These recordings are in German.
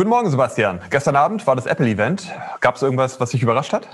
Guten Morgen, Sebastian. Gestern Abend war das Apple-Event. Gab es irgendwas, was dich überrascht hat?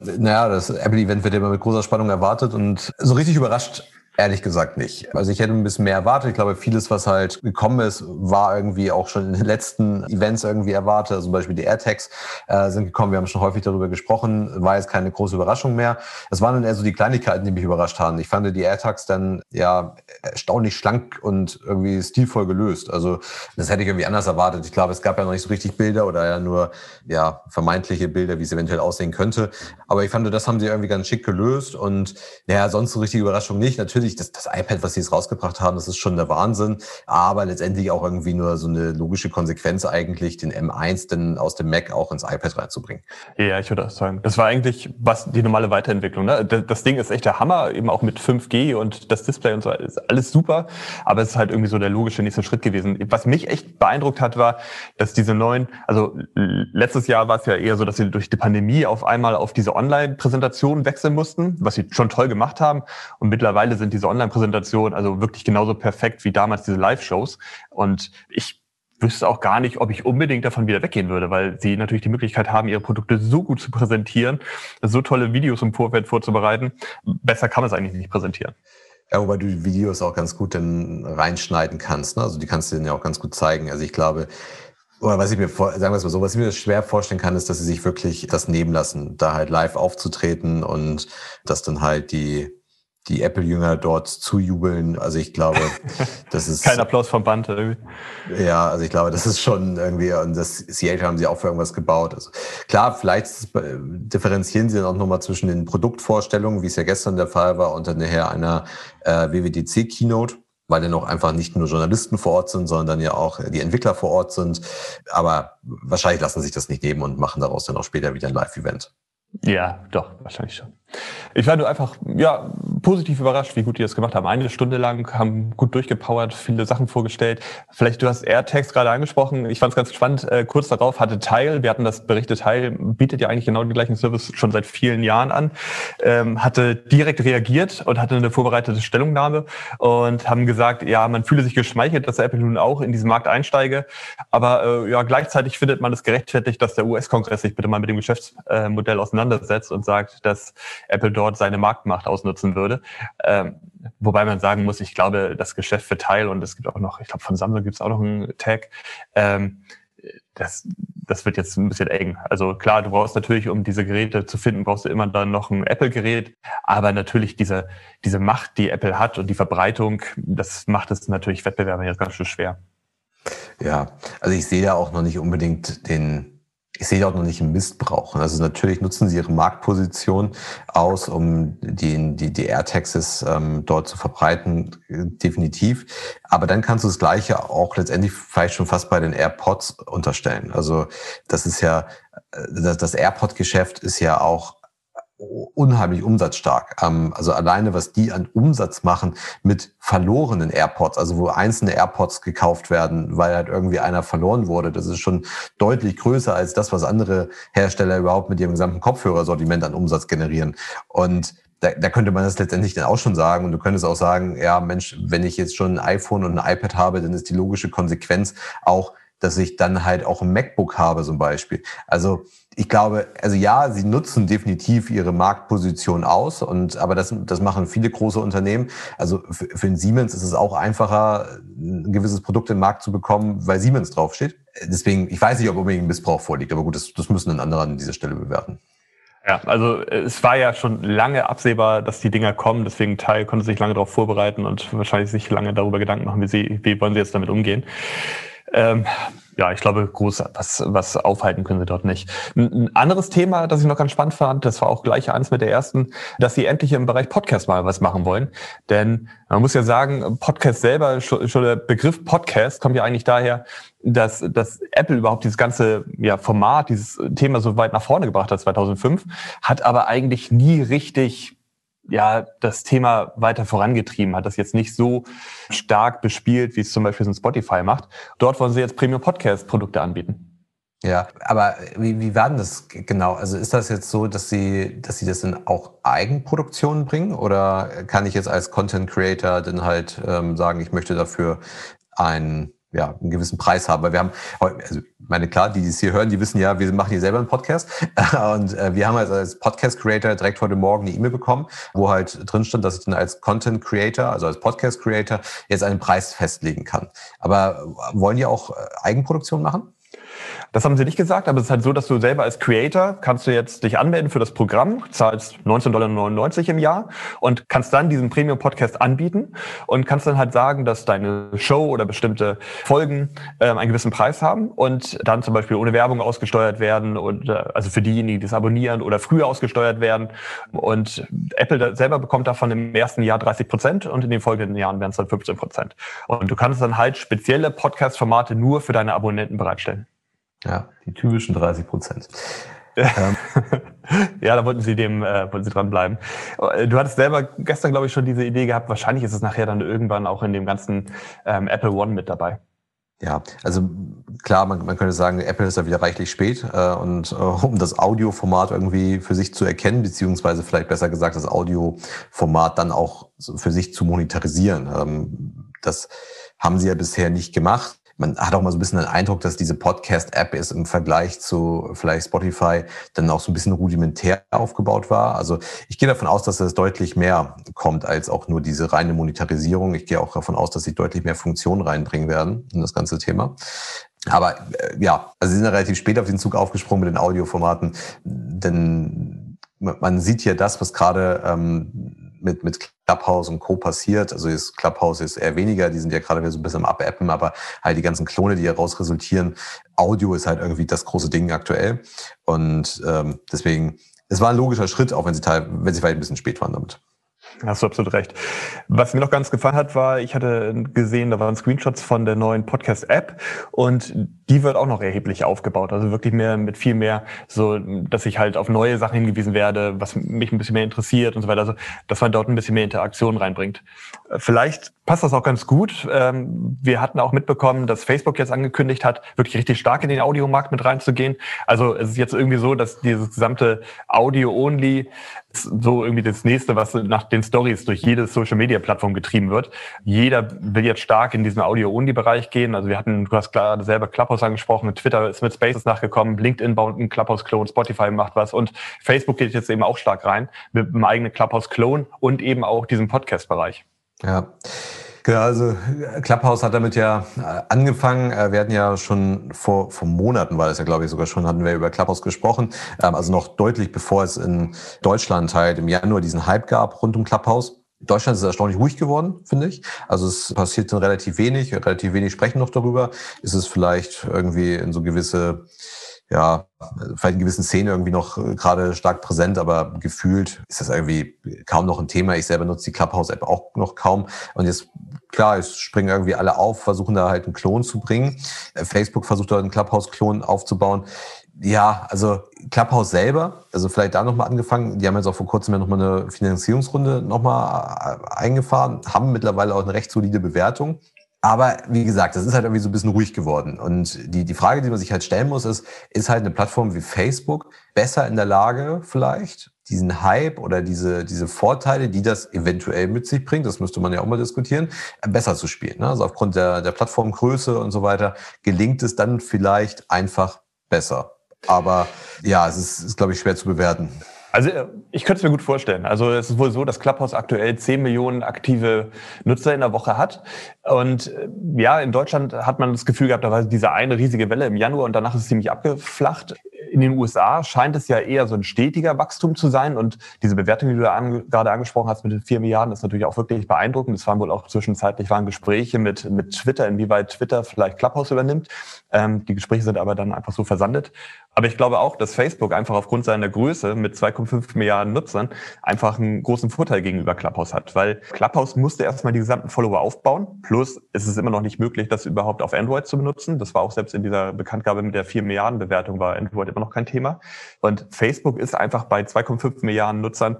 Naja, das Apple-Event wird immer mit großer Spannung erwartet und so richtig überrascht Ehrlich gesagt nicht. Also ich hätte ein bisschen mehr erwartet. Ich glaube, vieles, was halt gekommen ist, war irgendwie auch schon in den letzten Events irgendwie erwartet. Also zum Beispiel die AirTags äh, sind gekommen. Wir haben schon häufig darüber gesprochen. War jetzt keine große Überraschung mehr. Es waren dann eher so die Kleinigkeiten, die mich überrascht haben. Ich fand die AirTags dann ja erstaunlich schlank und irgendwie stilvoll gelöst. Also das hätte ich irgendwie anders erwartet. Ich glaube, es gab ja noch nicht so richtig Bilder oder ja nur ja vermeintliche Bilder, wie es eventuell aussehen könnte. Aber ich fand, das haben sie irgendwie ganz schick gelöst und naja, sonst so richtige Überraschung nicht. Natürlich natürlich, das, das iPad, was sie jetzt rausgebracht haben, das ist schon der Wahnsinn, aber letztendlich auch irgendwie nur so eine logische Konsequenz eigentlich, den M1 dann aus dem Mac auch ins iPad reinzubringen. Ja, ich würde auch sagen, das war eigentlich was die normale Weiterentwicklung. Ne? Das Ding ist echt der Hammer, eben auch mit 5G und das Display und so, ist alles super, aber es ist halt irgendwie so der logische nächste Schritt gewesen. Was mich echt beeindruckt hat, war, dass diese neuen, also letztes Jahr war es ja eher so, dass sie durch die Pandemie auf einmal auf diese Online-Präsentation wechseln mussten, was sie schon toll gemacht haben und mittlerweile sind diese Online-Präsentation also wirklich genauso perfekt wie damals diese Live-Shows. Und ich wüsste auch gar nicht, ob ich unbedingt davon wieder weggehen würde, weil sie natürlich die Möglichkeit haben, ihre Produkte so gut zu präsentieren, so tolle Videos im Vorfeld vorzubereiten. Besser kann man es eigentlich nicht präsentieren. Ja, wobei du die Videos auch ganz gut dann reinschneiden kannst. Ne? Also die kannst du dann ja auch ganz gut zeigen. Also ich glaube, oder was ich mir vor, sagen wir es mal so, was ich mir schwer vorstellen kann, ist, dass sie sich wirklich das nehmen lassen, da halt live aufzutreten und dass dann halt die die Apple-Jünger dort zujubeln. Also ich glaube, das ist. Kein Applaus vom Band irgendwie. Ja, also ich glaube, das ist schon irgendwie, und das Seattle haben sie auch für irgendwas gebaut. Also klar, vielleicht differenzieren sie dann auch nochmal zwischen den Produktvorstellungen, wie es ja gestern der Fall war, und dann nachher einer äh, WWDC-Keynote weil dann auch einfach nicht nur Journalisten vor Ort sind, sondern dann ja auch die Entwickler vor Ort sind. Aber wahrscheinlich lassen sich das nicht nehmen und machen daraus dann auch später wieder ein Live-Event. Ja, doch, wahrscheinlich schon. Ich war nur einfach ja positiv überrascht, wie gut die das gemacht haben. Eine Stunde lang haben gut durchgepowert, viele Sachen vorgestellt. Vielleicht du hast AirTags gerade angesprochen. Ich fand es ganz spannend. Äh, kurz darauf hatte Teil, wir hatten das berichtet, Teil bietet ja eigentlich genau den gleichen Service schon seit vielen Jahren an, ähm, hatte direkt reagiert und hatte eine vorbereitete Stellungnahme und haben gesagt, ja, man fühle sich geschmeichelt, dass Apple nun auch in diesen Markt einsteige. Aber äh, ja, gleichzeitig findet man es gerechtfertigt, dass der US-Kongress sich bitte mal mit dem Geschäftsmodell auseinandersetzt und sagt, dass Apple dort seine Marktmacht ausnutzen würde. Ähm, wobei man sagen muss, ich glaube, das Geschäft für Teil und es gibt auch noch, ich glaube, von Samsung gibt es auch noch einen Tag. Ähm, das, das wird jetzt ein bisschen eng. Also klar, du brauchst natürlich, um diese Geräte zu finden, brauchst du immer dann noch ein Apple-Gerät. Aber natürlich diese, diese Macht, die Apple hat und die Verbreitung, das macht es natürlich Wettbewerber jetzt ganz schön schwer. Ja, also ich sehe da auch noch nicht unbedingt den, ich sehe auch noch nicht einen Missbrauch. Also natürlich nutzen sie ihre Marktposition aus, um die, die, die AirTaxes ähm, dort zu verbreiten, definitiv. Aber dann kannst du das Gleiche auch letztendlich vielleicht schon fast bei den AirPods unterstellen. Also das ist ja, das, das AirPod-Geschäft ist ja auch unheimlich umsatzstark. Ähm, also alleine, was die an Umsatz machen mit verlorenen AirPods, also wo einzelne AirPods gekauft werden, weil halt irgendwie einer verloren wurde, das ist schon deutlich größer als das, was andere Hersteller überhaupt mit ihrem gesamten Kopfhörersortiment an Umsatz generieren. Und da, da könnte man das letztendlich dann auch schon sagen. Und du könntest auch sagen, ja, Mensch, wenn ich jetzt schon ein iPhone und ein iPad habe, dann ist die logische Konsequenz auch, dass ich dann halt auch ein MacBook habe zum Beispiel. Also ich glaube, also ja, sie nutzen definitiv ihre Marktposition aus und aber das, das machen viele große Unternehmen. Also für, für den Siemens ist es auch einfacher, ein gewisses Produkt im Markt zu bekommen, weil Siemens draufsteht. Deswegen, ich weiß nicht, ob unbedingt ein Missbrauch vorliegt, aber gut, das, das müssen dann andere an dieser Stelle bewerten. Ja, also es war ja schon lange absehbar, dass die Dinger kommen, deswegen Teil konnte sich lange darauf vorbereiten und wahrscheinlich sich lange darüber Gedanken machen, wie sie, wie wollen sie jetzt damit umgehen. Ähm, ja, ich glaube, groß was, was aufhalten können sie dort nicht. Ein anderes Thema, das ich noch ganz spannend fand, das war auch gleich eins mit der ersten, dass sie endlich im Bereich Podcast mal was machen wollen. Denn man muss ja sagen, Podcast selber, schon, der Begriff Podcast kommt ja eigentlich daher, dass, dass Apple überhaupt dieses ganze ja, Format, dieses Thema so weit nach vorne gebracht hat 2005, hat aber eigentlich nie richtig ja das Thema weiter vorangetrieben, hat das jetzt nicht so stark bespielt, wie es zum Beispiel so ein Spotify macht. Dort wollen sie jetzt Premium Podcast Produkte anbieten. Ja, aber wie, wie war denn das genau? Also ist das jetzt so, dass Sie, dass Sie das in auch Eigenproduktionen bringen oder kann ich jetzt als Content Creator dann halt ähm, sagen, ich möchte dafür ein ja, einen gewissen Preis haben. Weil wir haben, also meine klar, die, die es hier hören, die wissen ja, wir machen hier selber einen Podcast. Und äh, wir haben also als Podcast-Creator direkt heute Morgen eine E-Mail bekommen, wo halt drin stand, dass ich dann als Content-Creator, also als Podcast-Creator, jetzt einen Preis festlegen kann. Aber wollen die auch äh, Eigenproduktion machen? Das haben sie nicht gesagt, aber es ist halt so, dass du selber als Creator kannst du jetzt dich anmelden für das Programm, zahlst 19,99 Dollar im Jahr und kannst dann diesen Premium-Podcast anbieten und kannst dann halt sagen, dass deine Show oder bestimmte Folgen äh, einen gewissen Preis haben und dann zum Beispiel ohne Werbung ausgesteuert werden und äh, also für diejenigen, die es abonnieren oder früher ausgesteuert werden. Und Apple selber bekommt davon im ersten Jahr 30 Prozent und in den folgenden Jahren werden es dann 15 Prozent. Und du kannst dann halt spezielle Podcast-Formate nur für deine Abonnenten bereitstellen. Ja, die typischen 30 Prozent. Ähm. ja, da wollten Sie dem, äh, wollten Sie dranbleiben. Du hattest selber gestern, glaube ich, schon diese Idee gehabt. Wahrscheinlich ist es nachher dann irgendwann auch in dem ganzen ähm, Apple One mit dabei. Ja, also klar, man, man könnte sagen, Apple ist da wieder reichlich spät äh, und äh, um das Audioformat irgendwie für sich zu erkennen, beziehungsweise vielleicht besser gesagt, das Audioformat dann auch für sich zu monetarisieren. Ähm, das haben sie ja bisher nicht gemacht man hat auch mal so ein bisschen den Eindruck, dass diese Podcast-App ist im Vergleich zu vielleicht Spotify dann auch so ein bisschen rudimentär aufgebaut war. Also ich gehe davon aus, dass es deutlich mehr kommt als auch nur diese reine Monetarisierung. Ich gehe auch davon aus, dass sie deutlich mehr Funktionen reinbringen werden in das ganze Thema. Aber äh, ja, also sie sind ja relativ spät auf den Zug aufgesprungen mit den Audioformaten, denn man sieht hier das, was gerade ähm, mit, mit Clubhouse und Co. passiert. Also ist Clubhouse ist eher weniger, die sind ja gerade wieder so ein bisschen am Abappen, aber halt die ganzen Klone, die daraus resultieren. Audio ist halt irgendwie das große Ding aktuell. Und ähm, deswegen, es war ein logischer Schritt, auch wenn sie, teil, wenn sie vielleicht ein bisschen spät waren damit. Hast du absolut recht. Was mir noch ganz gefallen hat, war, ich hatte gesehen, da waren Screenshots von der neuen Podcast-App und die wird auch noch erheblich aufgebaut. Also wirklich mehr mit viel mehr, so dass ich halt auf neue Sachen hingewiesen werde, was mich ein bisschen mehr interessiert und so weiter. Also dass man dort ein bisschen mehr Interaktion reinbringt. Vielleicht passt das auch ganz gut. Ähm, wir hatten auch mitbekommen, dass Facebook jetzt angekündigt hat, wirklich richtig stark in den Audiomarkt mit reinzugehen. Also es ist jetzt irgendwie so, dass dieses gesamte Audio-Only so irgendwie das nächste, was nach den Stories durch jede Social Media Plattform getrieben wird. Jeder will jetzt stark in diesen Audio-Only-Bereich gehen. Also wir hatten, du hast gerade selber Clubhouse angesprochen, Twitter ist mit Spaces nachgekommen, LinkedIn baut einen Clubhouse-Klon, Spotify macht was und Facebook geht jetzt eben auch stark rein mit einem eigenen Clubhouse-Klon und eben auch diesem Podcast-Bereich. Ja. Genau, also Clubhouse hat damit ja äh, angefangen. Äh, wir hatten ja schon vor, vor Monaten, war das ja glaube ich sogar schon, hatten wir über Clubhouse gesprochen. Ähm, also noch deutlich bevor es in Deutschland halt im Januar diesen Hype gab rund um Clubhouse. Deutschland ist erstaunlich ruhig geworden, finde ich. Also es passiert dann relativ wenig, relativ wenig sprechen noch darüber. Ist es vielleicht irgendwie in so gewisse ja, vielleicht in gewissen Szenen irgendwie noch äh, gerade stark präsent, aber gefühlt ist das irgendwie kaum noch ein Thema. Ich selber nutze die Clubhouse-App auch noch kaum. Und jetzt, klar, es springen irgendwie alle auf, versuchen da halt einen Klon zu bringen. Äh, Facebook versucht da einen Clubhouse-Klon aufzubauen. Ja, also Clubhouse selber, also vielleicht da nochmal angefangen, die haben jetzt auch vor kurzem ja nochmal eine Finanzierungsrunde nochmal äh, eingefahren, haben mittlerweile auch eine recht solide Bewertung. Aber wie gesagt, das ist halt irgendwie so ein bisschen ruhig geworden. Und die, die Frage, die man sich halt stellen muss, ist, ist halt eine Plattform wie Facebook besser in der Lage, vielleicht diesen Hype oder diese, diese Vorteile, die das eventuell mit sich bringt, das müsste man ja auch mal diskutieren, besser zu spielen. Ne? Also aufgrund der, der Plattformgröße und so weiter gelingt es dann vielleicht einfach besser. Aber ja, es ist, ist glaube ich, schwer zu bewerten. Also äh, ich könnte es mir gut vorstellen. Also es ist wohl so, dass Clubhouse aktuell 10 Millionen aktive Nutzer in der Woche hat. Und äh, ja, in Deutschland hat man das Gefühl gehabt, da war diese eine riesige Welle im Januar und danach ist es ziemlich abgeflacht in den USA scheint es ja eher so ein stetiger Wachstum zu sein. Und diese Bewertung, die du an, gerade angesprochen hast mit den vier Milliarden, ist natürlich auch wirklich beeindruckend. Es waren wohl auch zwischenzeitlich waren Gespräche mit, mit Twitter, inwieweit Twitter vielleicht Clubhouse übernimmt. Ähm, die Gespräche sind aber dann einfach so versandet. Aber ich glaube auch, dass Facebook einfach aufgrund seiner Größe mit 2,5 Milliarden Nutzern einfach einen großen Vorteil gegenüber Clubhouse hat. Weil Clubhouse musste erstmal die gesamten Follower aufbauen. Plus ist es immer noch nicht möglich, das überhaupt auf Android zu benutzen. Das war auch selbst in dieser Bekanntgabe mit der 4 Milliarden Bewertung war Android immer noch kein Thema. Und Facebook ist einfach bei 2,5 Milliarden Nutzern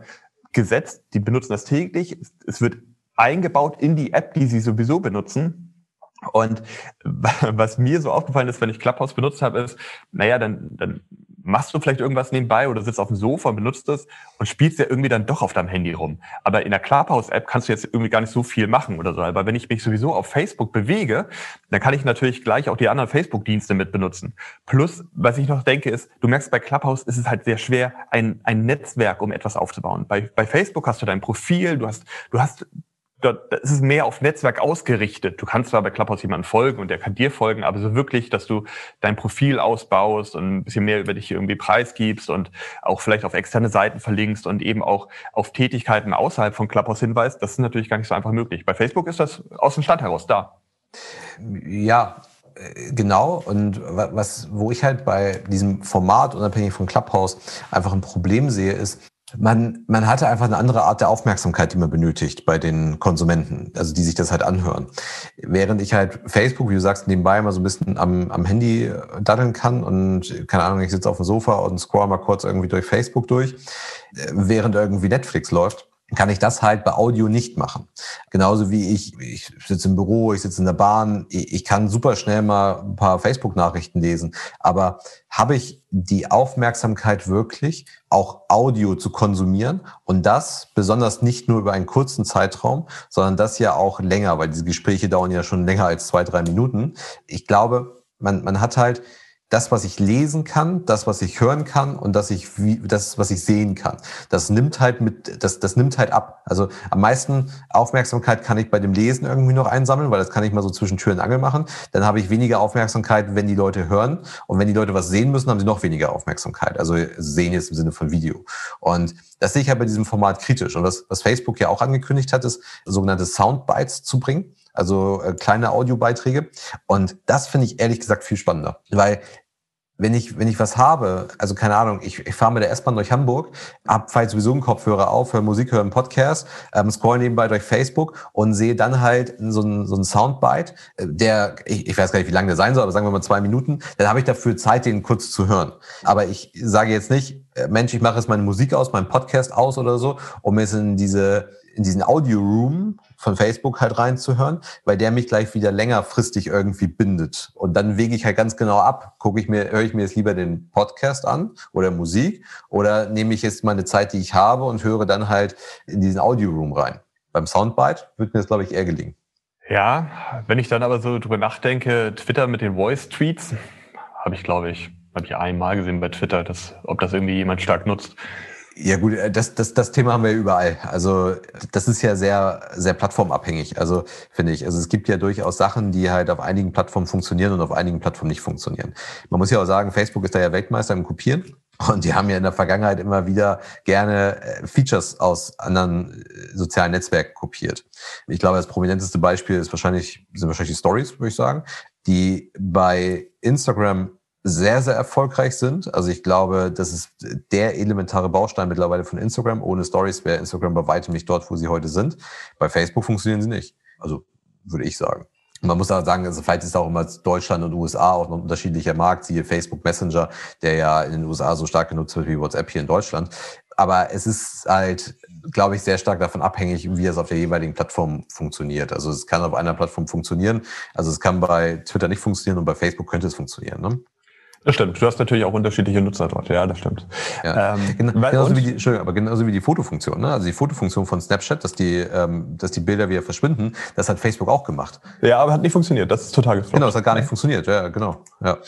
gesetzt. Die benutzen das täglich. Es wird eingebaut in die App, die sie sowieso benutzen. Und was mir so aufgefallen ist, wenn ich Clubhouse benutzt habe, ist, naja, dann, dann machst du vielleicht irgendwas nebenbei oder sitzt auf dem Sofa und benutzt es und spielst ja irgendwie dann doch auf deinem Handy rum. Aber in der Clubhouse-App kannst du jetzt irgendwie gar nicht so viel machen oder so. Aber wenn ich mich sowieso auf Facebook bewege, dann kann ich natürlich gleich auch die anderen Facebook-Dienste mit benutzen. Plus, was ich noch denke, ist, du merkst, bei Clubhouse ist es halt sehr schwer, ein, ein Netzwerk, um etwas aufzubauen. Bei, bei Facebook hast du dein Profil, du hast, du hast dort ist es mehr auf Netzwerk ausgerichtet. Du kannst zwar bei Clubhouse jemanden folgen und der kann dir folgen, aber so wirklich, dass du dein Profil ausbaust und ein bisschen mehr über dich irgendwie preisgibst und auch vielleicht auf externe Seiten verlinkst und eben auch auf Tätigkeiten außerhalb von Clubhouse hinweist, das ist natürlich gar nicht so einfach möglich. Bei Facebook ist das aus dem Stand heraus da. Ja, äh, genau. Und was, wo ich halt bei diesem Format, unabhängig von Clubhouse, einfach ein Problem sehe, ist, man, man hatte einfach eine andere Art der Aufmerksamkeit, die man benötigt bei den Konsumenten, also die sich das halt anhören. Während ich halt Facebook, wie du sagst, nebenbei mal so ein bisschen am, am Handy daddeln kann und keine Ahnung, ich sitze auf dem Sofa und scroll mal kurz irgendwie durch Facebook durch, äh, während irgendwie Netflix läuft kann ich das halt bei Audio nicht machen. Genauso wie ich, ich sitze im Büro, ich sitze in der Bahn, ich kann super schnell mal ein paar Facebook-Nachrichten lesen. Aber habe ich die Aufmerksamkeit wirklich, auch Audio zu konsumieren und das besonders nicht nur über einen kurzen Zeitraum, sondern das ja auch länger, weil diese Gespräche dauern ja schon länger als zwei, drei Minuten. Ich glaube, man, man hat halt das, was ich lesen kann, das, was ich hören kann und das, ich, das, was ich sehen kann. Das nimmt halt mit, das, das nimmt halt ab. Also am meisten Aufmerksamkeit kann ich bei dem Lesen irgendwie noch einsammeln, weil das kann ich mal so zwischen Tür und Angel machen. Dann habe ich weniger Aufmerksamkeit, wenn die Leute hören. Und wenn die Leute was sehen müssen, haben sie noch weniger Aufmerksamkeit. Also sehen jetzt im Sinne von Video. Und das sehe ich halt bei diesem Format kritisch. Und was, was Facebook ja auch angekündigt hat, ist sogenannte Soundbites zu bringen also äh, kleine Audiobeiträge. Und das finde ich ehrlich gesagt viel spannender, weil wenn ich, wenn ich was habe, also keine Ahnung, ich, ich fahre mit der S-Bahn durch Hamburg, hab vielleicht sowieso einen Kopfhörer auf, höre Musik, höre einen Podcast, ähm, scroll nebenbei durch Facebook und sehe dann halt so einen, so einen Soundbite, äh, der, ich, ich weiß gar nicht, wie lange der sein soll, aber sagen wir mal zwei Minuten, dann habe ich dafür Zeit, den kurz zu hören. Aber ich sage jetzt nicht, äh, Mensch, ich mache jetzt meine Musik aus, meinen Podcast aus oder so, um jetzt in diese in diesen Audio-Room von Facebook halt reinzuhören, weil der mich gleich wieder längerfristig irgendwie bindet. Und dann wege ich halt ganz genau ab, gucke ich mir, höre ich mir jetzt lieber den Podcast an oder Musik oder nehme ich jetzt meine Zeit, die ich habe und höre dann halt in diesen Audio-Room rein. Beim Soundbite wird mir das, glaube ich, eher gelingen. Ja, wenn ich dann aber so drüber nachdenke, Twitter mit den Voice-Tweets, habe ich, glaube ich, habe ich einmal gesehen bei Twitter, dass, ob das irgendwie jemand stark nutzt. Ja gut, äh, das, das, das Thema haben wir überall. Also das ist ja sehr, sehr plattformabhängig, also finde ich. Also es gibt ja durchaus Sachen, die halt auf einigen Plattformen funktionieren und auf einigen Plattformen nicht funktionieren. Man muss ja auch sagen, Facebook ist da ja Weltmeister im Kopieren. Und die haben ja in der Vergangenheit immer wieder gerne äh, Features aus anderen äh, sozialen Netzwerken kopiert. Ich glaube, das prominenteste Beispiel ist wahrscheinlich, sind wahrscheinlich die Stories, würde ich sagen, die bei Instagram sehr, sehr erfolgreich sind. Also ich glaube, das ist der elementare Baustein mittlerweile von Instagram. Ohne Stories wäre Instagram bei weitem nicht dort, wo sie heute sind. Bei Facebook funktionieren sie nicht. Also würde ich sagen. Man muss auch sagen, also vielleicht ist auch immer Deutschland und USA auch ein unterschiedlicher Markt, siehe Facebook Messenger, der ja in den USA so stark genutzt wird wie WhatsApp hier in Deutschland. Aber es ist halt, glaube ich, sehr stark davon abhängig, wie es auf der jeweiligen Plattform funktioniert. Also es kann auf einer Plattform funktionieren. Also es kann bei Twitter nicht funktionieren und bei Facebook könnte es funktionieren. Ne? Das stimmt. Du hast natürlich auch unterschiedliche Nutzer dort. Ja, das stimmt. Ja. Ähm, genau, genauso wie die, Entschuldigung, aber genauso wie die Fotofunktion. Ne? Also die Fotofunktion von Snapchat, dass die, ähm, dass die Bilder wieder verschwinden, das hat Facebook auch gemacht. Ja, aber hat nicht funktioniert. Das ist total gefloppt. Genau, das hat gar nicht funktioniert. Ja, genau. Ja.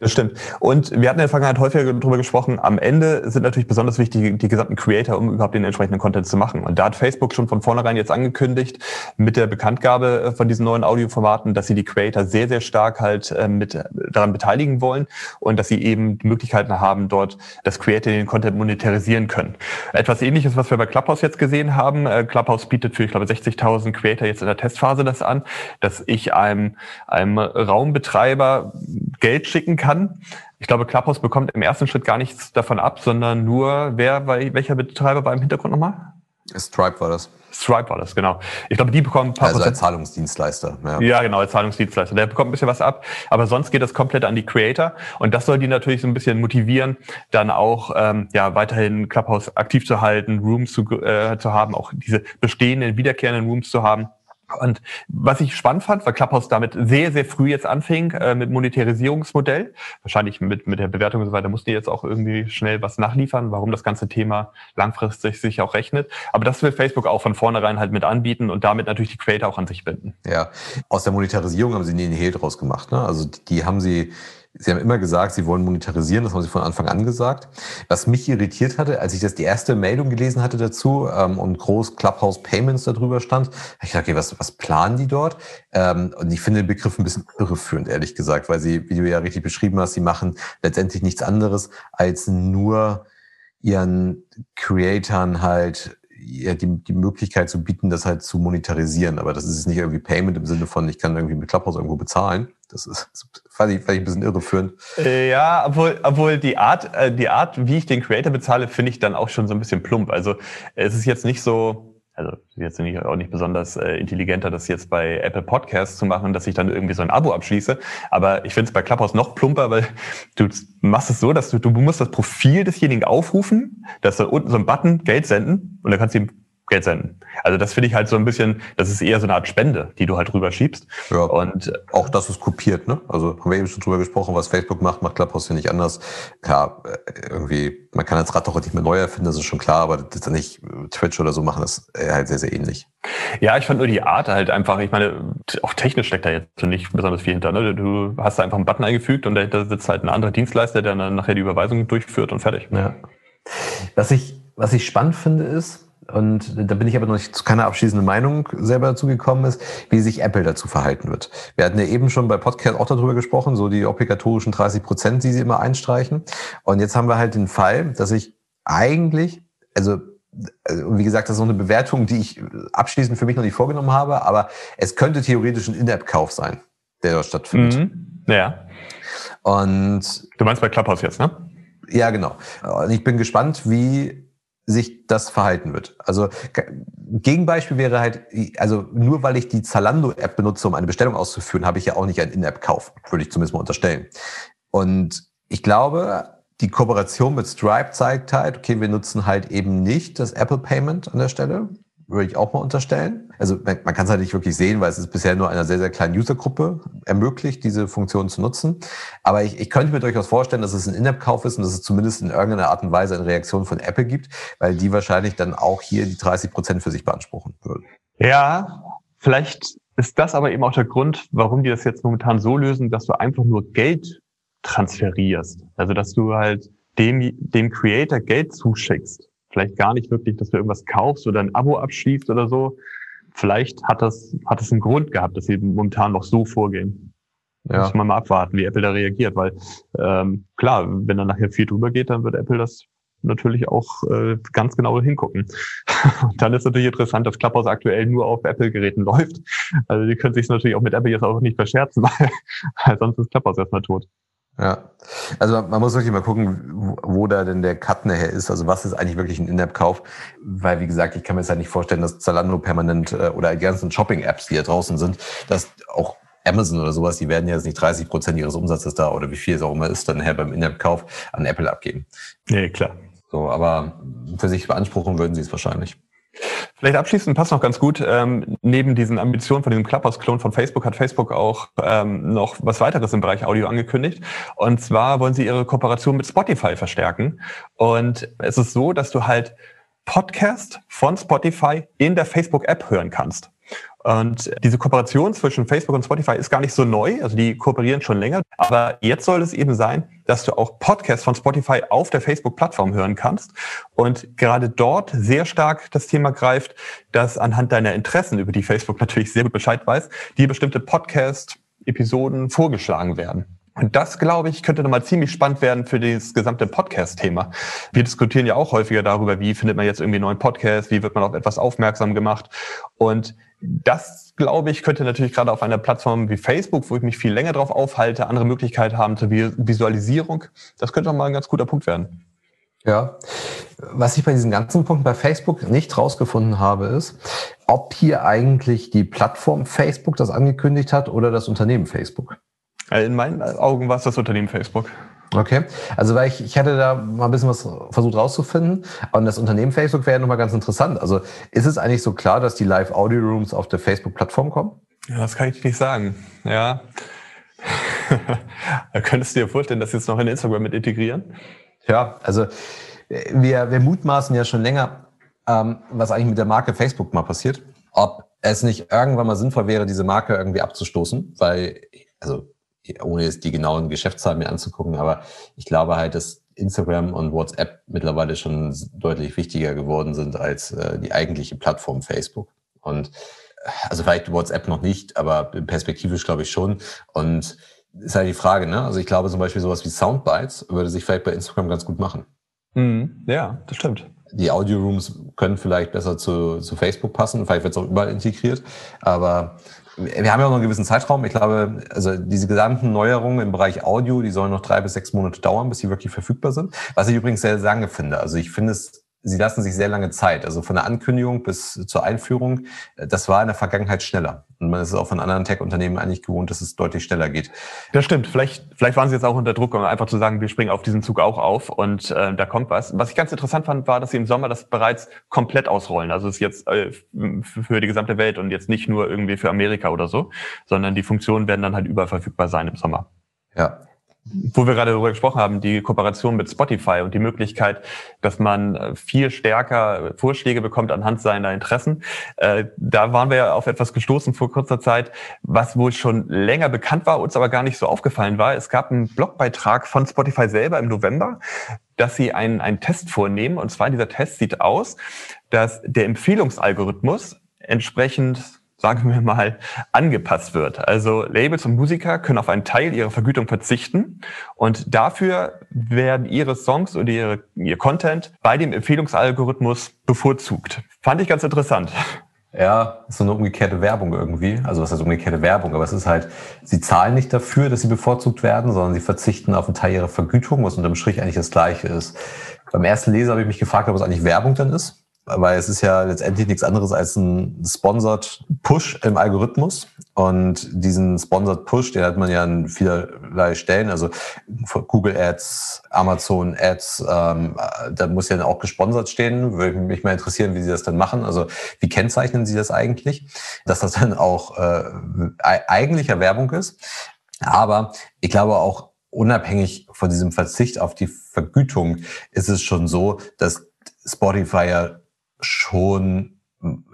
Das stimmt. Und wir hatten in der Vergangenheit häufiger darüber gesprochen. Am Ende sind natürlich besonders wichtig die gesamten Creator, um überhaupt den entsprechenden Content zu machen. Und da hat Facebook schon von vornherein jetzt angekündigt, mit der Bekanntgabe von diesen neuen Audioformaten, dass sie die Creator sehr, sehr stark halt äh, mit daran beteiligen wollen und dass sie eben die Möglichkeiten haben, dort das Creator den Content monetarisieren können. Etwas ähnliches, was wir bei Clubhouse jetzt gesehen haben. Äh, Clubhouse bietet für, ich glaube, 60.000 Creator jetzt in der Testphase das an, dass ich einem, einem Raumbetreiber Geld schicken kann. Ich glaube, Clubhouse bekommt im ersten Schritt gar nichts davon ab, sondern nur, wer, welcher Betreiber war im Hintergrund nochmal? Stripe war das. Stripe war das, genau. Ich glaube, die bekommen ein paar Also als Zahlungsdienstleister. Ja. ja, genau, als Zahlungsdienstleister. Der bekommt ein bisschen was ab, aber sonst geht das komplett an die Creator und das soll die natürlich so ein bisschen motivieren, dann auch ähm, ja weiterhin Clubhouse aktiv zu halten, Rooms zu, äh, zu haben, auch diese bestehenden, wiederkehrenden Rooms zu haben. Und was ich spannend fand, weil Clubhouse damit sehr, sehr früh jetzt anfing äh, mit Monetarisierungsmodell. Wahrscheinlich mit, mit der Bewertung und so weiter mussten die jetzt auch irgendwie schnell was nachliefern, warum das ganze Thema langfristig sich auch rechnet. Aber das will Facebook auch von vornherein halt mit anbieten und damit natürlich die Creator auch an sich binden. Ja, aus der Monetarisierung haben sie nie einen Hehl draus gemacht. Ne? Also die haben sie Sie haben immer gesagt, Sie wollen monetarisieren, das haben Sie von Anfang an gesagt. Was mich irritiert hatte, als ich das die erste Meldung gelesen hatte dazu ähm, und groß Clubhouse Payments darüber stand, ich gedacht, okay, was, was planen die dort? Ähm, und ich finde den Begriff ein bisschen irreführend, ehrlich gesagt, weil Sie, wie du ja richtig beschrieben hast, Sie machen letztendlich nichts anderes als nur ihren Creatoren halt ja, die, die Möglichkeit zu bieten, das halt zu monetarisieren. Aber das ist nicht irgendwie Payment im Sinne von, ich kann irgendwie mit Clubhouse irgendwo bezahlen. Das ist, fand ein bisschen irreführend. Äh, ja, obwohl, obwohl die Art, äh, die Art, wie ich den Creator bezahle, finde ich dann auch schon so ein bisschen plump. Also es ist jetzt nicht so, also jetzt nicht, auch nicht besonders äh, intelligenter, das jetzt bei Apple Podcasts zu machen, dass ich dann irgendwie so ein Abo abschließe. Aber ich finde es bei Clubhouse noch plumper, weil du machst es so, dass du, du musst das Profil desjenigen aufrufen, dass da unten so ein Button Geld senden und dann kannst du ihm Geld senden. Also das finde ich halt so ein bisschen, das ist eher so eine Art Spende, die du halt rüberschiebst. Ja, und auch das ist kopiert, ne? Also haben wir eben schon drüber gesprochen, was Facebook macht, macht Clubhouse ja nicht anders. Klar, äh, irgendwie, man kann das Rad doch nicht mehr neu erfinden, das ist schon klar, aber das dann nicht Twitch oder so machen, das äh, halt sehr, sehr ähnlich. Ja, ich fand nur die Art halt einfach, ich meine, auch technisch steckt da jetzt nicht besonders viel hinter. Ne? Du hast da einfach einen Button eingefügt und dahinter sitzt halt ein anderer Dienstleister, der dann nachher die Überweisung durchführt und fertig. Ja. Was ich, was ich spannend finde, ist, und da bin ich aber noch nicht zu keiner abschließenden Meinung selber dazu gekommen ist, wie sich Apple dazu verhalten wird. Wir hatten ja eben schon bei Podcast auch darüber gesprochen, so die obligatorischen 30 Prozent, die sie immer einstreichen. Und jetzt haben wir halt den Fall, dass ich eigentlich, also also wie gesagt, das ist noch eine Bewertung, die ich abschließend für mich noch nicht vorgenommen habe, aber es könnte theoretisch ein In-App-Kauf sein, der dort stattfindet. Mhm. Ja. Und du meinst bei Clubhouse jetzt, ne? Ja, genau. Und ich bin gespannt, wie sich das verhalten wird. Also Gegenbeispiel wäre halt, also nur weil ich die Zalando-App benutze, um eine Bestellung auszuführen, habe ich ja auch nicht einen In-App-Kauf, würde ich zumindest mal unterstellen. Und ich glaube, die Kooperation mit Stripe zeigt halt, okay, wir nutzen halt eben nicht das Apple Payment an der Stelle, würde ich auch mal unterstellen. Also man, kann es halt nicht wirklich sehen, weil es ist bisher nur einer sehr, sehr kleinen Usergruppe ermöglicht, diese Funktion zu nutzen. Aber ich, ich könnte mir durchaus vorstellen, dass es ein In-App-Kauf ist und dass es zumindest in irgendeiner Art und Weise eine Reaktion von Apple gibt, weil die wahrscheinlich dann auch hier die 30 Prozent für sich beanspruchen würden. Ja, vielleicht ist das aber eben auch der Grund, warum die das jetzt momentan so lösen, dass du einfach nur Geld transferierst. Also dass du halt dem, dem Creator Geld zuschickst vielleicht gar nicht wirklich, dass du irgendwas kaufst oder ein Abo abschließt oder so. Vielleicht hat das, hat das einen Grund gehabt, dass sie momentan noch so vorgehen. Ja. Muss man mal abwarten, wie Apple da reagiert, weil ähm, klar, wenn dann nachher viel drüber geht, dann wird Apple das natürlich auch äh, ganz genau hingucken. Und dann ist natürlich interessant, dass Clubhouse aktuell nur auf Apple-Geräten läuft. Also die können sich natürlich auch mit Apple jetzt auch nicht verscherzen, weil, weil sonst ist Clubhouse erstmal tot. Ja, also man muss wirklich mal gucken, wo, da denn der Cut nachher ist. Also was ist eigentlich wirklich ein In-App-Kauf? Weil, wie gesagt, ich kann mir jetzt halt nicht vorstellen, dass Zalando permanent äh, oder die ganzen Shopping-Apps, die da draußen sind, dass auch Amazon oder sowas, die werden jetzt nicht 30 Prozent ihres Umsatzes da oder wie viel es auch immer ist, dann nachher beim In-App-Kauf an Apple abgeben. Nee, klar. So, aber für sich beanspruchen würden sie es wahrscheinlich. Vielleicht abschließend passt noch ganz gut. Ähm, neben diesen Ambitionen von diesem Clubhouse-Klon von Facebook hat Facebook auch ähm, noch was weiteres im Bereich Audio angekündigt. Und zwar wollen sie ihre Kooperation mit Spotify verstärken. Und es ist so, dass du halt Podcast von Spotify in der Facebook-App hören kannst. Und diese Kooperation zwischen Facebook und Spotify ist gar nicht so neu, also die kooperieren schon länger. Aber jetzt soll es eben sein, dass du auch Podcasts von Spotify auf der Facebook-Plattform hören kannst. Und gerade dort sehr stark das Thema greift, dass anhand deiner Interessen, über die Facebook natürlich sehr gut Bescheid weiß, die bestimmte Podcast-Episoden vorgeschlagen werden. Und das, glaube ich, könnte nochmal ziemlich spannend werden für das gesamte Podcast-Thema. Wir diskutieren ja auch häufiger darüber, wie findet man jetzt irgendwie einen neuen Podcast, wie wird man auf etwas aufmerksam gemacht. Und das, glaube ich, könnte natürlich gerade auf einer Plattform wie Facebook, wo ich mich viel länger drauf aufhalte, andere Möglichkeiten haben zur Visualisierung. Das könnte doch mal ein ganz guter Punkt werden. Ja, was ich bei diesen ganzen Punkten bei Facebook nicht rausgefunden habe, ist, ob hier eigentlich die Plattform Facebook das angekündigt hat oder das Unternehmen Facebook. Äh, in meinen Augen war es das Unternehmen Facebook. Okay, also weil ich, ich hatte da mal ein bisschen was versucht rauszufinden und das Unternehmen Facebook wäre ja nochmal ganz interessant. Also ist es eigentlich so klar, dass die Live-Audio-Rooms auf der Facebook-Plattform kommen? Ja, das kann ich nicht sagen. Ja. da könntest du dir vorstellen, dass sie jetzt noch in Instagram mit integrieren? Ja, also wir, wir mutmaßen ja schon länger, ähm, was eigentlich mit der Marke Facebook mal passiert. Ob es nicht irgendwann mal sinnvoll wäre, diese Marke irgendwie abzustoßen, weil, also ohne jetzt die genauen Geschäftszahlen mir anzugucken, aber ich glaube halt, dass Instagram und WhatsApp mittlerweile schon deutlich wichtiger geworden sind als äh, die eigentliche Plattform Facebook. Und also vielleicht WhatsApp noch nicht, aber perspektivisch glaube ich schon. Und ist halt die Frage, ne? Also ich glaube zum Beispiel sowas wie Soundbites würde sich vielleicht bei Instagram ganz gut machen. Mhm. Ja, das stimmt. Die Audio Rooms können vielleicht besser zu, zu Facebook passen, vielleicht wird es auch überall integriert, aber wir haben ja auch noch einen gewissen Zeitraum. Ich glaube, also diese gesamten Neuerungen im Bereich Audio, die sollen noch drei bis sechs Monate dauern, bis sie wirklich verfügbar sind. Was ich übrigens sehr lange finde. Also ich finde es sie lassen sich sehr lange Zeit. Also von der Ankündigung bis zur Einführung, äh, das war in der Vergangenheit schneller. Und man ist auch von anderen Tech-Unternehmen eigentlich gewohnt, dass es deutlich schneller geht. Das stimmt. Vielleicht, vielleicht waren sie jetzt auch unter Druck, um einfach zu sagen, wir springen auf diesen Zug auch auf und äh, da kommt was. Was ich ganz interessant fand, war, dass sie im Sommer das bereits komplett ausrollen. Also es ist jetzt äh, für die gesamte Welt und jetzt nicht nur irgendwie für Amerika oder so, sondern die Funktionen werden dann halt überall verfügbar sein im Sommer. Ja, wo wir gerade darüber gesprochen haben, die Kooperation mit Spotify und die Möglichkeit, dass man äh, viel stärker Vorschläge bekommt anhand seiner Interessen. Äh, da waren wir ja auf etwas gestoßen vor kurzer Zeit, was wohl schon länger bekannt war, uns aber gar nicht so aufgefallen war. Es gab einen Blogbeitrag von Spotify selber im November, dass sie einen, einen Test vornehmen. Und zwar dieser Test sieht aus, dass der Empfehlungsalgorithmus entsprechend sagen wir mal, angepasst wird. Also Labels und Musiker können auf einen Teil ihrer Vergütung verzichten und dafür werden ihre Songs oder ihre, ihr Content bei dem Empfehlungsalgorithmus bevorzugt. Fand ich ganz interessant. Ja, so eine umgekehrte Werbung irgendwie. Also was heißt umgekehrte Werbung? Aber es ist halt, sie zahlen nicht dafür, dass sie bevorzugt werden, sondern sie verzichten auf einen Teil ihrer Vergütung, was unterm Strich eigentlich das Gleiche ist. Beim ersten Leser habe ich mich gefragt, ob es eigentlich Werbung dann ist weil es ist ja letztendlich nichts anderes als ein Sponsored Push im Algorithmus. Und diesen Sponsored Push, den hat man ja an vielerlei Stellen, also Google Ads, Amazon Ads, ähm, da muss ja auch gesponsert stehen. Würde mich mal interessieren, wie Sie das dann machen. Also wie kennzeichnen Sie das eigentlich? Dass das dann auch äh, eigentlicher Werbung ist. Aber ich glaube auch, unabhängig von diesem Verzicht auf die Vergütung ist es schon so, dass Spotify ja schon,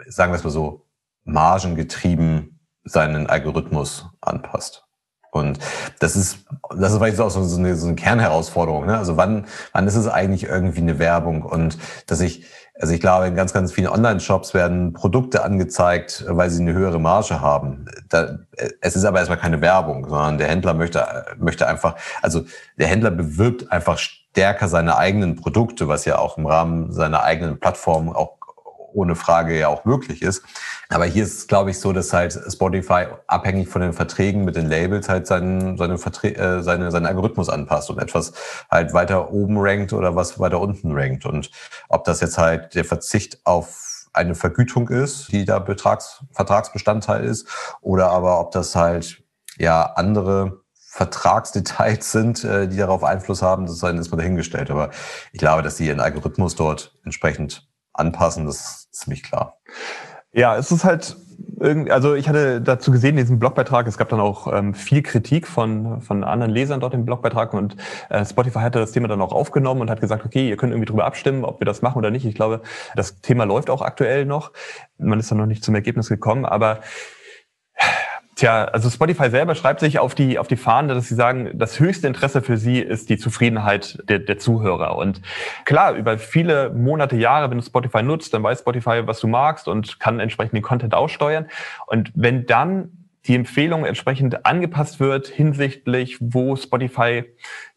sagen wir es mal so, margengetrieben seinen Algorithmus anpasst. Und das ist, das ist vielleicht auch so eine, so eine Kernherausforderung. Ne? Also wann, wann ist es eigentlich irgendwie eine Werbung? Und dass ich, also ich glaube, in ganz, ganz vielen Online-Shops werden Produkte angezeigt, weil sie eine höhere Marge haben. Da, es ist aber erstmal keine Werbung, sondern der Händler möchte, möchte einfach, also der Händler bewirbt einfach stärker seine eigenen Produkte, was ja auch im Rahmen seiner eigenen Plattform auch ohne Frage ja auch möglich ist. Aber hier ist es, glaube ich, so, dass halt Spotify abhängig von den Verträgen mit den Labels halt seinen, seine, Verträ äh, seine, seinen Algorithmus anpasst und etwas halt weiter oben rankt oder was weiter unten rankt. Und ob das jetzt halt der Verzicht auf eine Vergütung ist, die da Betrags, Vertragsbestandteil ist, oder aber ob das halt ja andere Vertragsdetails sind, äh, die darauf Einfluss haben, das ist erstmal dahingestellt. Aber ich glaube, dass sie ihren Algorithmus dort entsprechend anpassen, das ist ziemlich klar. Ja, es ist halt irgendwie, also ich hatte dazu gesehen, diesen Blogbeitrag, es gab dann auch ähm, viel Kritik von, von anderen Lesern dort im Blogbeitrag und äh, Spotify hatte das Thema dann auch aufgenommen und hat gesagt, okay, ihr könnt irgendwie drüber abstimmen, ob wir das machen oder nicht. Ich glaube, das Thema läuft auch aktuell noch. Man ist dann noch nicht zum Ergebnis gekommen, aber Tja, also Spotify selber schreibt sich auf die, auf die Fahne, dass sie sagen, das höchste Interesse für sie ist die Zufriedenheit der, der Zuhörer. Und klar, über viele Monate, Jahre, wenn du Spotify nutzt, dann weiß Spotify, was du magst und kann entsprechend den Content aussteuern. Und wenn dann die Empfehlung entsprechend angepasst wird hinsichtlich, wo Spotify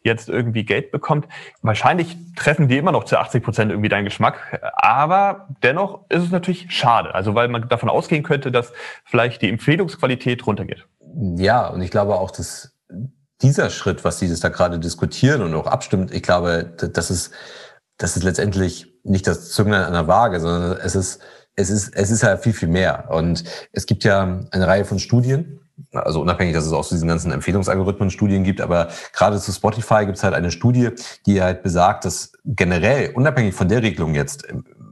jetzt irgendwie Geld bekommt. Wahrscheinlich treffen die immer noch zu 80 Prozent irgendwie deinen Geschmack, aber dennoch ist es natürlich schade, also weil man davon ausgehen könnte, dass vielleicht die Empfehlungsqualität runtergeht. Ja, und ich glaube auch, dass dieser Schritt, was sie das da gerade diskutieren und auch abstimmt, ich glaube, das ist, das ist letztendlich nicht das Zünglein an der Waage, sondern es ist, es ist, es ist halt viel, viel mehr. Und es gibt ja eine Reihe von Studien, also unabhängig, dass es auch zu diesen ganzen Empfehlungsalgorithmen Studien gibt, aber gerade zu Spotify gibt es halt eine Studie, die halt besagt, dass generell, unabhängig von der Regelung jetzt,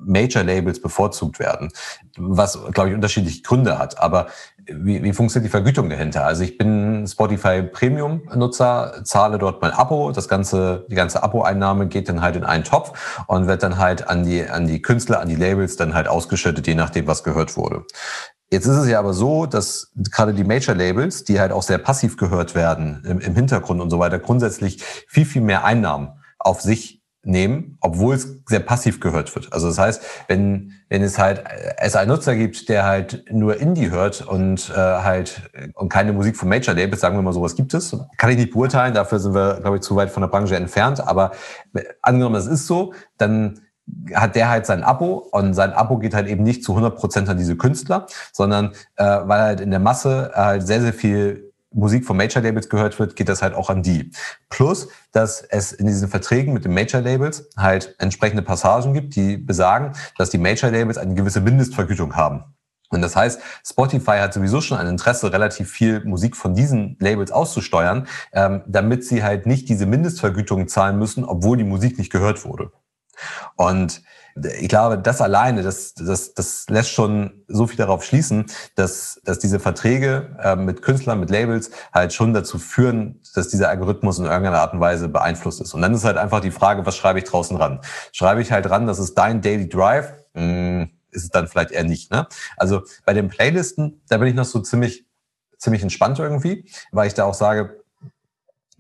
Major Labels bevorzugt werden, was, glaube ich, unterschiedliche Gründe hat. Aber wie, wie funktioniert die Vergütung dahinter? Also ich bin Spotify Premium Nutzer, zahle dort mein Abo, das ganze, die ganze Abo-Einnahme geht dann halt in einen Topf und wird dann halt an die, an die Künstler, an die Labels dann halt ausgeschüttet, je nachdem, was gehört wurde. Jetzt ist es ja aber so, dass gerade die Major-Labels, die halt auch sehr passiv gehört werden im, im Hintergrund und so weiter, grundsätzlich viel, viel mehr Einnahmen auf sich nehmen, obwohl es sehr passiv gehört wird. Also das heißt, wenn, wenn es halt es einen Nutzer gibt, der halt nur Indie hört und äh, halt und keine Musik von Major Labels, sagen wir mal sowas gibt es, kann ich nicht beurteilen, dafür sind wir, glaube ich, zu weit von der Branche entfernt, aber angenommen, es ist so, dann hat der halt sein Abo und sein Abo geht halt eben nicht zu 100 Prozent an diese Künstler, sondern äh, weil halt in der Masse halt sehr, sehr viel Musik von Major Labels gehört wird, geht das halt auch an die. Plus, dass es in diesen Verträgen mit den Major Labels halt entsprechende Passagen gibt, die besagen, dass die Major Labels eine gewisse Mindestvergütung haben. Und das heißt, Spotify hat sowieso schon ein Interesse, relativ viel Musik von diesen Labels auszusteuern, ähm, damit sie halt nicht diese Mindestvergütung zahlen müssen, obwohl die Musik nicht gehört wurde. Und ich glaube, das alleine, das, das, das lässt schon so viel darauf schließen, dass, dass diese Verträge äh, mit Künstlern, mit Labels halt schon dazu führen, dass dieser Algorithmus in irgendeiner Art und Weise beeinflusst ist. Und dann ist halt einfach die Frage, was schreibe ich draußen ran? Schreibe ich halt ran, das ist dein Daily Drive? Hm, ist es dann vielleicht eher nicht. Ne? Also bei den Playlisten, da bin ich noch so ziemlich, ziemlich entspannt irgendwie, weil ich da auch sage,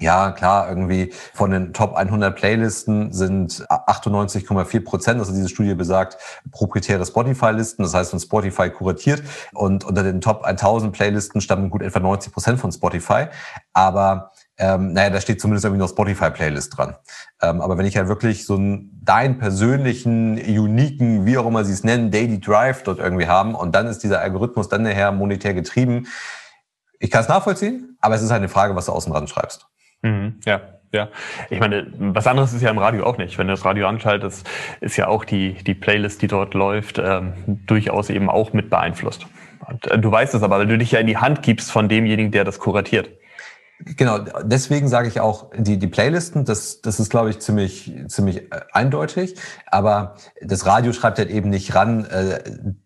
ja, klar, irgendwie von den Top 100 Playlisten sind 98,4 Prozent, also diese Studie besagt, proprietäre Spotify-Listen, das heißt von Spotify kuratiert. Und unter den Top 1000 Playlisten stammen gut etwa 90 Prozent von Spotify. Aber ähm, naja, da steht zumindest irgendwie noch Spotify-Playlist dran. Ähm, aber wenn ich halt wirklich so einen, deinen persönlichen, uniken, wie auch immer sie es nennen, Daily Drive dort irgendwie haben und dann ist dieser Algorithmus dann nachher monetär getrieben, ich kann es nachvollziehen, aber es ist halt eine Frage, was du außen dran schreibst. Mhm, ja, ja. Ich meine, was anderes ist ja im Radio auch nicht. Wenn du das Radio anschaltest, ist ja auch die, die Playlist, die dort läuft, ähm, durchaus eben auch mit beeinflusst. Und, äh, du weißt es aber, weil du dich ja in die Hand gibst von demjenigen, der das kuratiert. Genau, deswegen sage ich auch, die, die Playlisten, das, das ist, glaube ich, ziemlich, ziemlich äh, eindeutig. Aber das Radio schreibt halt eben nicht ran, äh,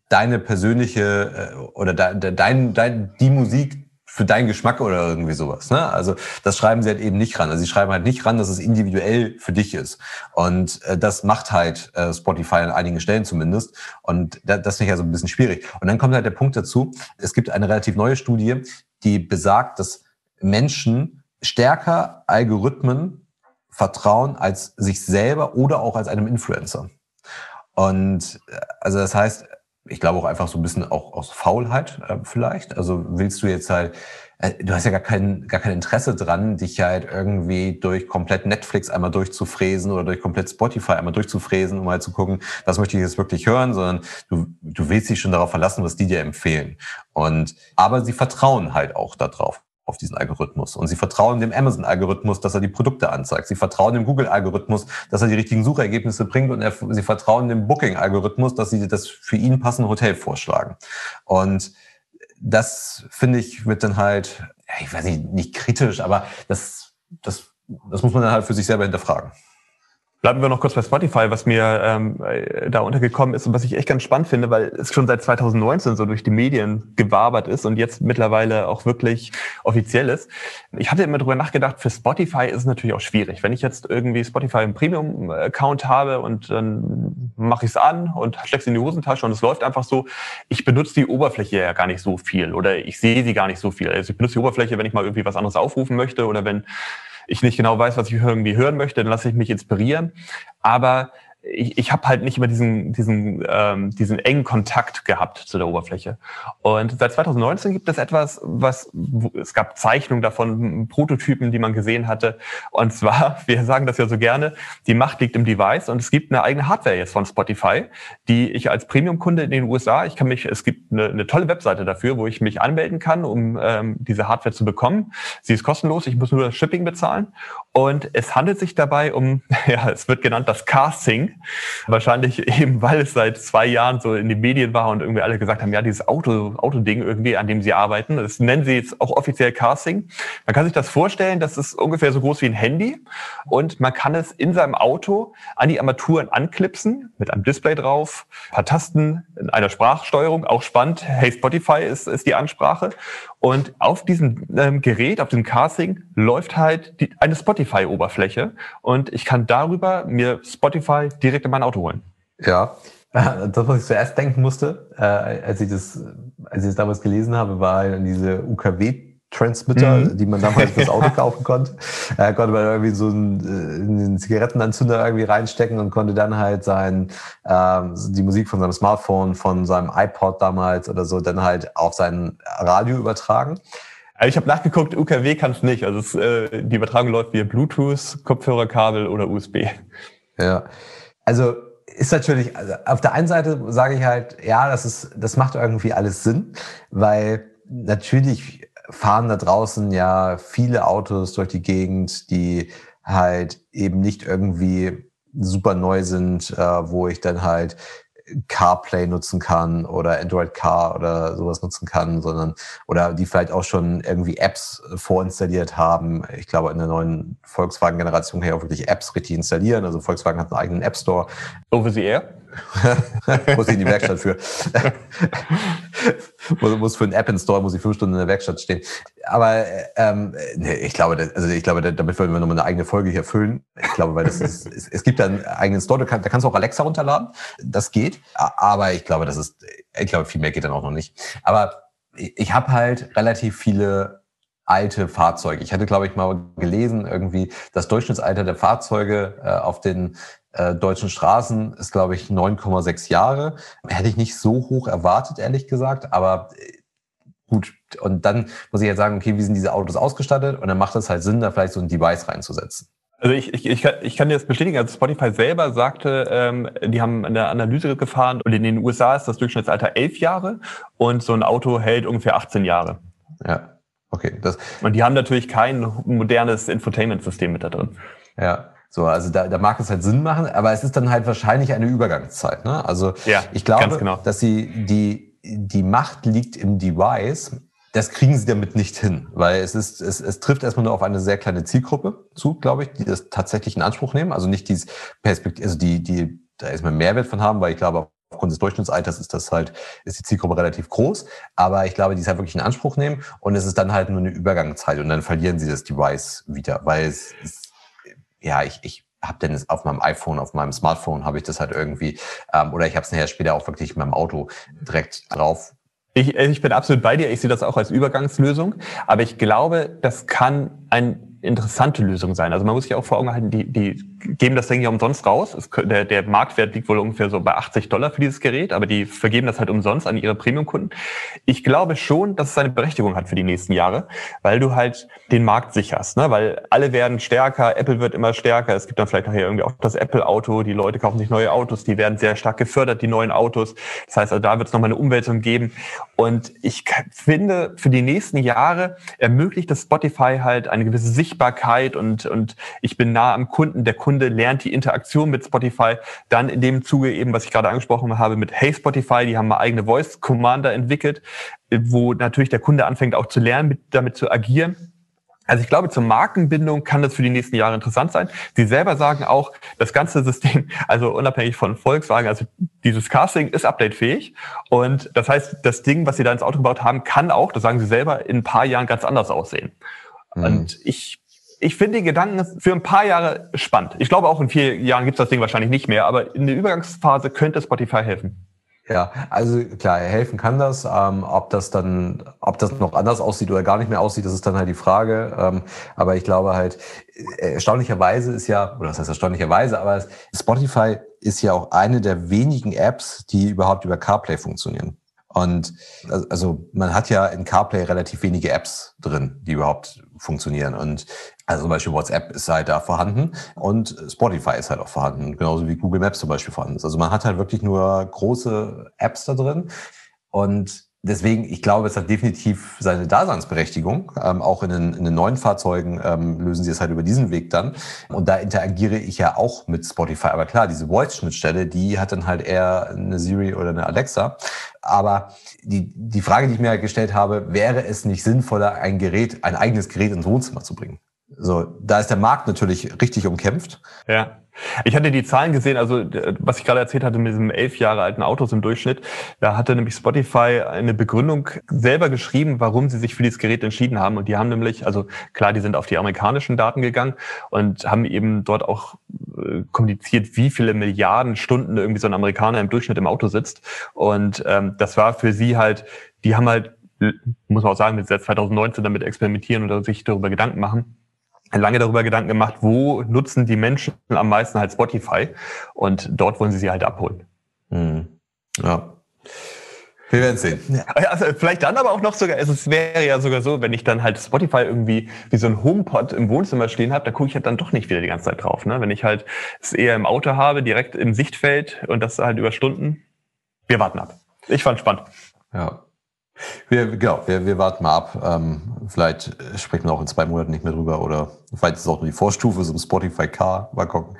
deine persönliche äh, oder de, dein, dein, die Musik, für deinen Geschmack oder irgendwie sowas. Ne? Also das schreiben sie halt eben nicht ran. Also sie schreiben halt nicht ran, dass es individuell für dich ist. Und äh, das macht halt äh, Spotify an einigen Stellen zumindest. Und da, das finde ich ja so ein bisschen schwierig. Und dann kommt halt der Punkt dazu, es gibt eine relativ neue Studie, die besagt, dass Menschen stärker Algorithmen vertrauen als sich selber oder auch als einem Influencer. Und äh, also das heißt, ich glaube auch einfach so ein bisschen auch aus Faulheit äh, vielleicht. Also willst du jetzt halt, äh, du hast ja gar kein, gar kein Interesse dran, dich halt irgendwie durch komplett Netflix einmal durchzufräsen oder durch komplett Spotify einmal durchzufräsen, um halt zu gucken, was möchte ich jetzt wirklich hören, sondern du, du willst dich schon darauf verlassen, was die dir empfehlen. Und, aber sie vertrauen halt auch darauf auf diesen Algorithmus. Und sie vertrauen dem Amazon-Algorithmus, dass er die Produkte anzeigt. Sie vertrauen dem Google-Algorithmus, dass er die richtigen Suchergebnisse bringt. Und er, sie vertrauen dem Booking-Algorithmus, dass sie das für ihn passende Hotel vorschlagen. Und das, finde ich, wird dann halt, ich weiß nicht, nicht kritisch, aber das, das, das muss man dann halt für sich selber hinterfragen. Bleiben wir noch kurz bei Spotify, was mir ähm, äh, da untergekommen ist und was ich echt ganz spannend finde, weil es schon seit 2019 so durch die Medien gewabert ist und jetzt mittlerweile auch wirklich offiziell ist. Ich hatte immer drüber nachgedacht, für Spotify ist es natürlich auch schwierig. Wenn ich jetzt irgendwie Spotify im Premium-Account habe und dann mache ich es an und stecke es in die Hosentasche und es läuft einfach so, ich benutze die Oberfläche ja gar nicht so viel oder ich sehe sie gar nicht so viel. Also ich benutze die Oberfläche, wenn ich mal irgendwie was anderes aufrufen möchte oder wenn ich nicht genau weiß, was ich irgendwie hören möchte, dann lasse ich mich inspirieren. Aber ich, ich habe halt nicht immer diesen, diesen, ähm, diesen engen Kontakt gehabt zu der Oberfläche. Und seit 2019 gibt es etwas, was es gab Zeichnungen davon, Prototypen, die man gesehen hatte. Und zwar, wir sagen das ja so gerne, die Macht liegt im Device und es gibt eine eigene Hardware jetzt von Spotify, die ich als Premium-Kunde in den USA, ich kann mich, es gibt eine, eine tolle Webseite dafür, wo ich mich anmelden kann, um ähm, diese Hardware zu bekommen. Sie ist kostenlos, ich muss nur das Shipping bezahlen. Und es handelt sich dabei um, ja, es wird genannt das Casting. Wahrscheinlich eben, weil es seit zwei Jahren so in den Medien war und irgendwie alle gesagt haben, ja, dieses Auto, Autoding irgendwie, an dem sie arbeiten. Das nennen sie jetzt auch offiziell Casting. Man kann sich das vorstellen, das ist ungefähr so groß wie ein Handy und man kann es in seinem Auto an die Armaturen anklipsen, mit einem Display drauf, paar Tasten, in einer Sprachsteuerung, auch spannend. Hey Spotify ist, ist die Ansprache. Und auf diesem ähm, Gerät, auf dem Casting, läuft halt die, eine Spotify-Oberfläche und ich kann darüber mir Spotify direkt in mein Auto holen. Ja, das, was ich zuerst denken musste, äh, als ich das, als ich das damals gelesen habe, war diese UKW Transmitter, mhm. die man damals fürs Auto kaufen konnte. Äh, konnte man irgendwie so einen, äh, einen Zigarettenanzünder irgendwie reinstecken und konnte dann halt sein, ähm, die Musik von seinem Smartphone, von seinem iPod damals oder so, dann halt auf sein Radio übertragen. Also ich habe nachgeguckt, UKW kann es nicht. Also es, äh, die Übertragung läuft via Bluetooth, Kopfhörerkabel oder USB. Ja, also ist natürlich, also auf der einen Seite sage ich halt, ja, das ist, das macht irgendwie alles Sinn, weil natürlich fahren da draußen ja viele Autos durch die Gegend, die halt eben nicht irgendwie super neu sind, äh, wo ich dann halt CarPlay nutzen kann oder Android Car oder sowas nutzen kann, sondern oder die vielleicht auch schon irgendwie Apps vorinstalliert haben. Ich glaube, in der neuen Volkswagen-Generation kann ich auch wirklich Apps richtig installieren. Also Volkswagen hat einen eigenen App Store. Over the Air? muss ich in die Werkstatt für. muss, für einen App Store muss ich fünf Stunden in der Werkstatt stehen. Aber ähm, nee, ich glaube, also ich glaube, damit wollen wir nochmal eine eigene Folge hier füllen. Ich glaube, weil das ist, es, es gibt einen eigenen Store, da, kann, da kannst du auch Alexa runterladen. Das geht. Aber ich glaube, das ist, ich glaube, viel mehr geht dann auch noch nicht. Aber ich, ich habe halt relativ viele alte Fahrzeuge. Ich hatte, glaube ich, mal gelesen, irgendwie das Durchschnittsalter der Fahrzeuge äh, auf den äh, deutschen Straßen ist, glaube ich, 9,6 Jahre. Hätte ich nicht so hoch erwartet, ehrlich gesagt, aber äh, gut. Und dann muss ich jetzt sagen, okay, wie sind diese Autos ausgestattet? Und dann macht es halt Sinn, da vielleicht so ein Device reinzusetzen. Also ich, ich, ich, kann, ich kann dir das bestätigen. Also Spotify selber sagte, ähm, die haben eine Analyse gefahren und in den USA ist das Durchschnittsalter elf Jahre und so ein Auto hält ungefähr 18 Jahre. Ja, okay. Das und die haben natürlich kein modernes Infotainment-System mit da drin. Ja, so, also da, da mag es halt Sinn machen, aber es ist dann halt wahrscheinlich eine Übergangszeit. Ne? Also ja, ich glaube, genau. dass sie die, die Macht liegt im Device. Das kriegen sie damit nicht hin, weil es ist, es, es trifft erstmal nur auf eine sehr kleine Zielgruppe zu, glaube ich, die das tatsächlich in Anspruch nehmen. Also nicht dieses Perspektiv, also die, die da erstmal Mehrwert von haben, weil ich glaube, aufgrund des Durchschnittsalters ist das halt, ist die Zielgruppe relativ groß. Aber ich glaube, die ist halt wirklich in Anspruch nehmen und es ist dann halt nur eine Übergangszeit und dann verlieren sie das Device wieder, weil es, es ja, ich, ich habe denn auf meinem iPhone, auf meinem Smartphone habe ich das halt irgendwie, ähm, oder ich habe es nachher später auch wirklich in meinem Auto direkt drauf. Ich, ich bin absolut bei dir. Ich sehe das auch als Übergangslösung. Aber ich glaube, das kann ein interessante Lösung sein. Also man muss sich auch vor Augen halten, die, die geben das Ding ja umsonst raus. Es, der, der Marktwert liegt wohl ungefähr so bei 80 Dollar für dieses Gerät, aber die vergeben das halt umsonst an ihre Premium-Kunden. Ich glaube schon, dass es eine Berechtigung hat für die nächsten Jahre, weil du halt den Markt sicherst, ne? weil alle werden stärker, Apple wird immer stärker, es gibt dann vielleicht nachher irgendwie auch das Apple-Auto, die Leute kaufen sich neue Autos, die werden sehr stark gefördert, die neuen Autos. Das heißt, also da wird es nochmal eine Umwälzung geben. Und ich finde, für die nächsten Jahre ermöglicht das Spotify halt eine gewisse Sichtbarkeit und, und ich bin nah am Kunden. Der Kunde lernt die Interaktion mit Spotify. Dann in dem Zuge eben, was ich gerade angesprochen habe, mit Hey Spotify, die haben mal eigene Voice Commander entwickelt, wo natürlich der Kunde anfängt auch zu lernen, mit, damit zu agieren. Also ich glaube, zur Markenbindung kann das für die nächsten Jahre interessant sein. Sie selber sagen auch, das ganze System, also unabhängig von Volkswagen, also dieses Casting ist updatefähig. Und das heißt, das Ding, was Sie da ins Auto gebaut haben, kann auch, das sagen Sie selber, in ein paar Jahren ganz anders aussehen. Mhm. Und ich, ich finde den Gedanken für ein paar Jahre spannend. Ich glaube, auch in vier Jahren gibt es das Ding wahrscheinlich nicht mehr, aber in der Übergangsphase könnte Spotify helfen. Ja, also klar, helfen kann das. Ähm, ob das dann, ob das noch anders aussieht oder gar nicht mehr aussieht, das ist dann halt die Frage. Ähm, aber ich glaube halt, äh, erstaunlicherweise ist ja, oder das heißt erstaunlicherweise, aber Spotify ist ja auch eine der wenigen Apps, die überhaupt über CarPlay funktionieren. Und also man hat ja in CarPlay relativ wenige Apps drin, die überhaupt funktionieren. Und also zum Beispiel WhatsApp ist halt da vorhanden und Spotify ist halt auch vorhanden, genauso wie Google Maps zum Beispiel vorhanden ist. Also man hat halt wirklich nur große Apps da drin. Und deswegen, ich glaube, es hat definitiv seine Daseinsberechtigung. Ähm, auch in den, in den neuen Fahrzeugen ähm, lösen sie es halt über diesen Weg dann. Und da interagiere ich ja auch mit Spotify. Aber klar, diese Voice-Schnittstelle, die hat dann halt eher eine Siri oder eine Alexa. Aber die, die Frage, die ich mir halt gestellt habe, wäre es nicht sinnvoller, ein Gerät, ein eigenes Gerät ins Wohnzimmer zu bringen? So, da ist der Markt natürlich richtig umkämpft. Ja. Ich hatte die Zahlen gesehen, also was ich gerade erzählt hatte mit diesem elf Jahre alten Autos im Durchschnitt, da hatte nämlich Spotify eine Begründung selber geschrieben, warum sie sich für dieses Gerät entschieden haben. Und die haben nämlich, also klar, die sind auf die amerikanischen Daten gegangen und haben eben dort auch äh, kommuniziert, wie viele Milliarden Stunden irgendwie so ein Amerikaner im Durchschnitt im Auto sitzt. Und ähm, das war für sie halt, die haben halt, muss man auch sagen, seit 2019 damit experimentieren und sich darüber Gedanken machen lange darüber Gedanken gemacht, wo nutzen die Menschen am meisten halt Spotify und dort wollen sie sie halt abholen. Mhm. Ja. Wir werden sehen. Also vielleicht dann aber auch noch sogar, also es wäre ja sogar so, wenn ich dann halt Spotify irgendwie wie so ein HomePod im Wohnzimmer stehen habe, da gucke ich halt dann doch nicht wieder die ganze Zeit drauf. Ne? Wenn ich halt es eher im Auto habe, direkt im Sichtfeld und das halt über Stunden. Wir warten ab. Ich fand spannend. Ja. Wir, genau, wir, wir warten mal ab. Ähm, vielleicht sprechen wir auch in zwei Monaten nicht mehr drüber oder vielleicht ist es auch nur die Vorstufe ein Spotify Car. Mal gucken.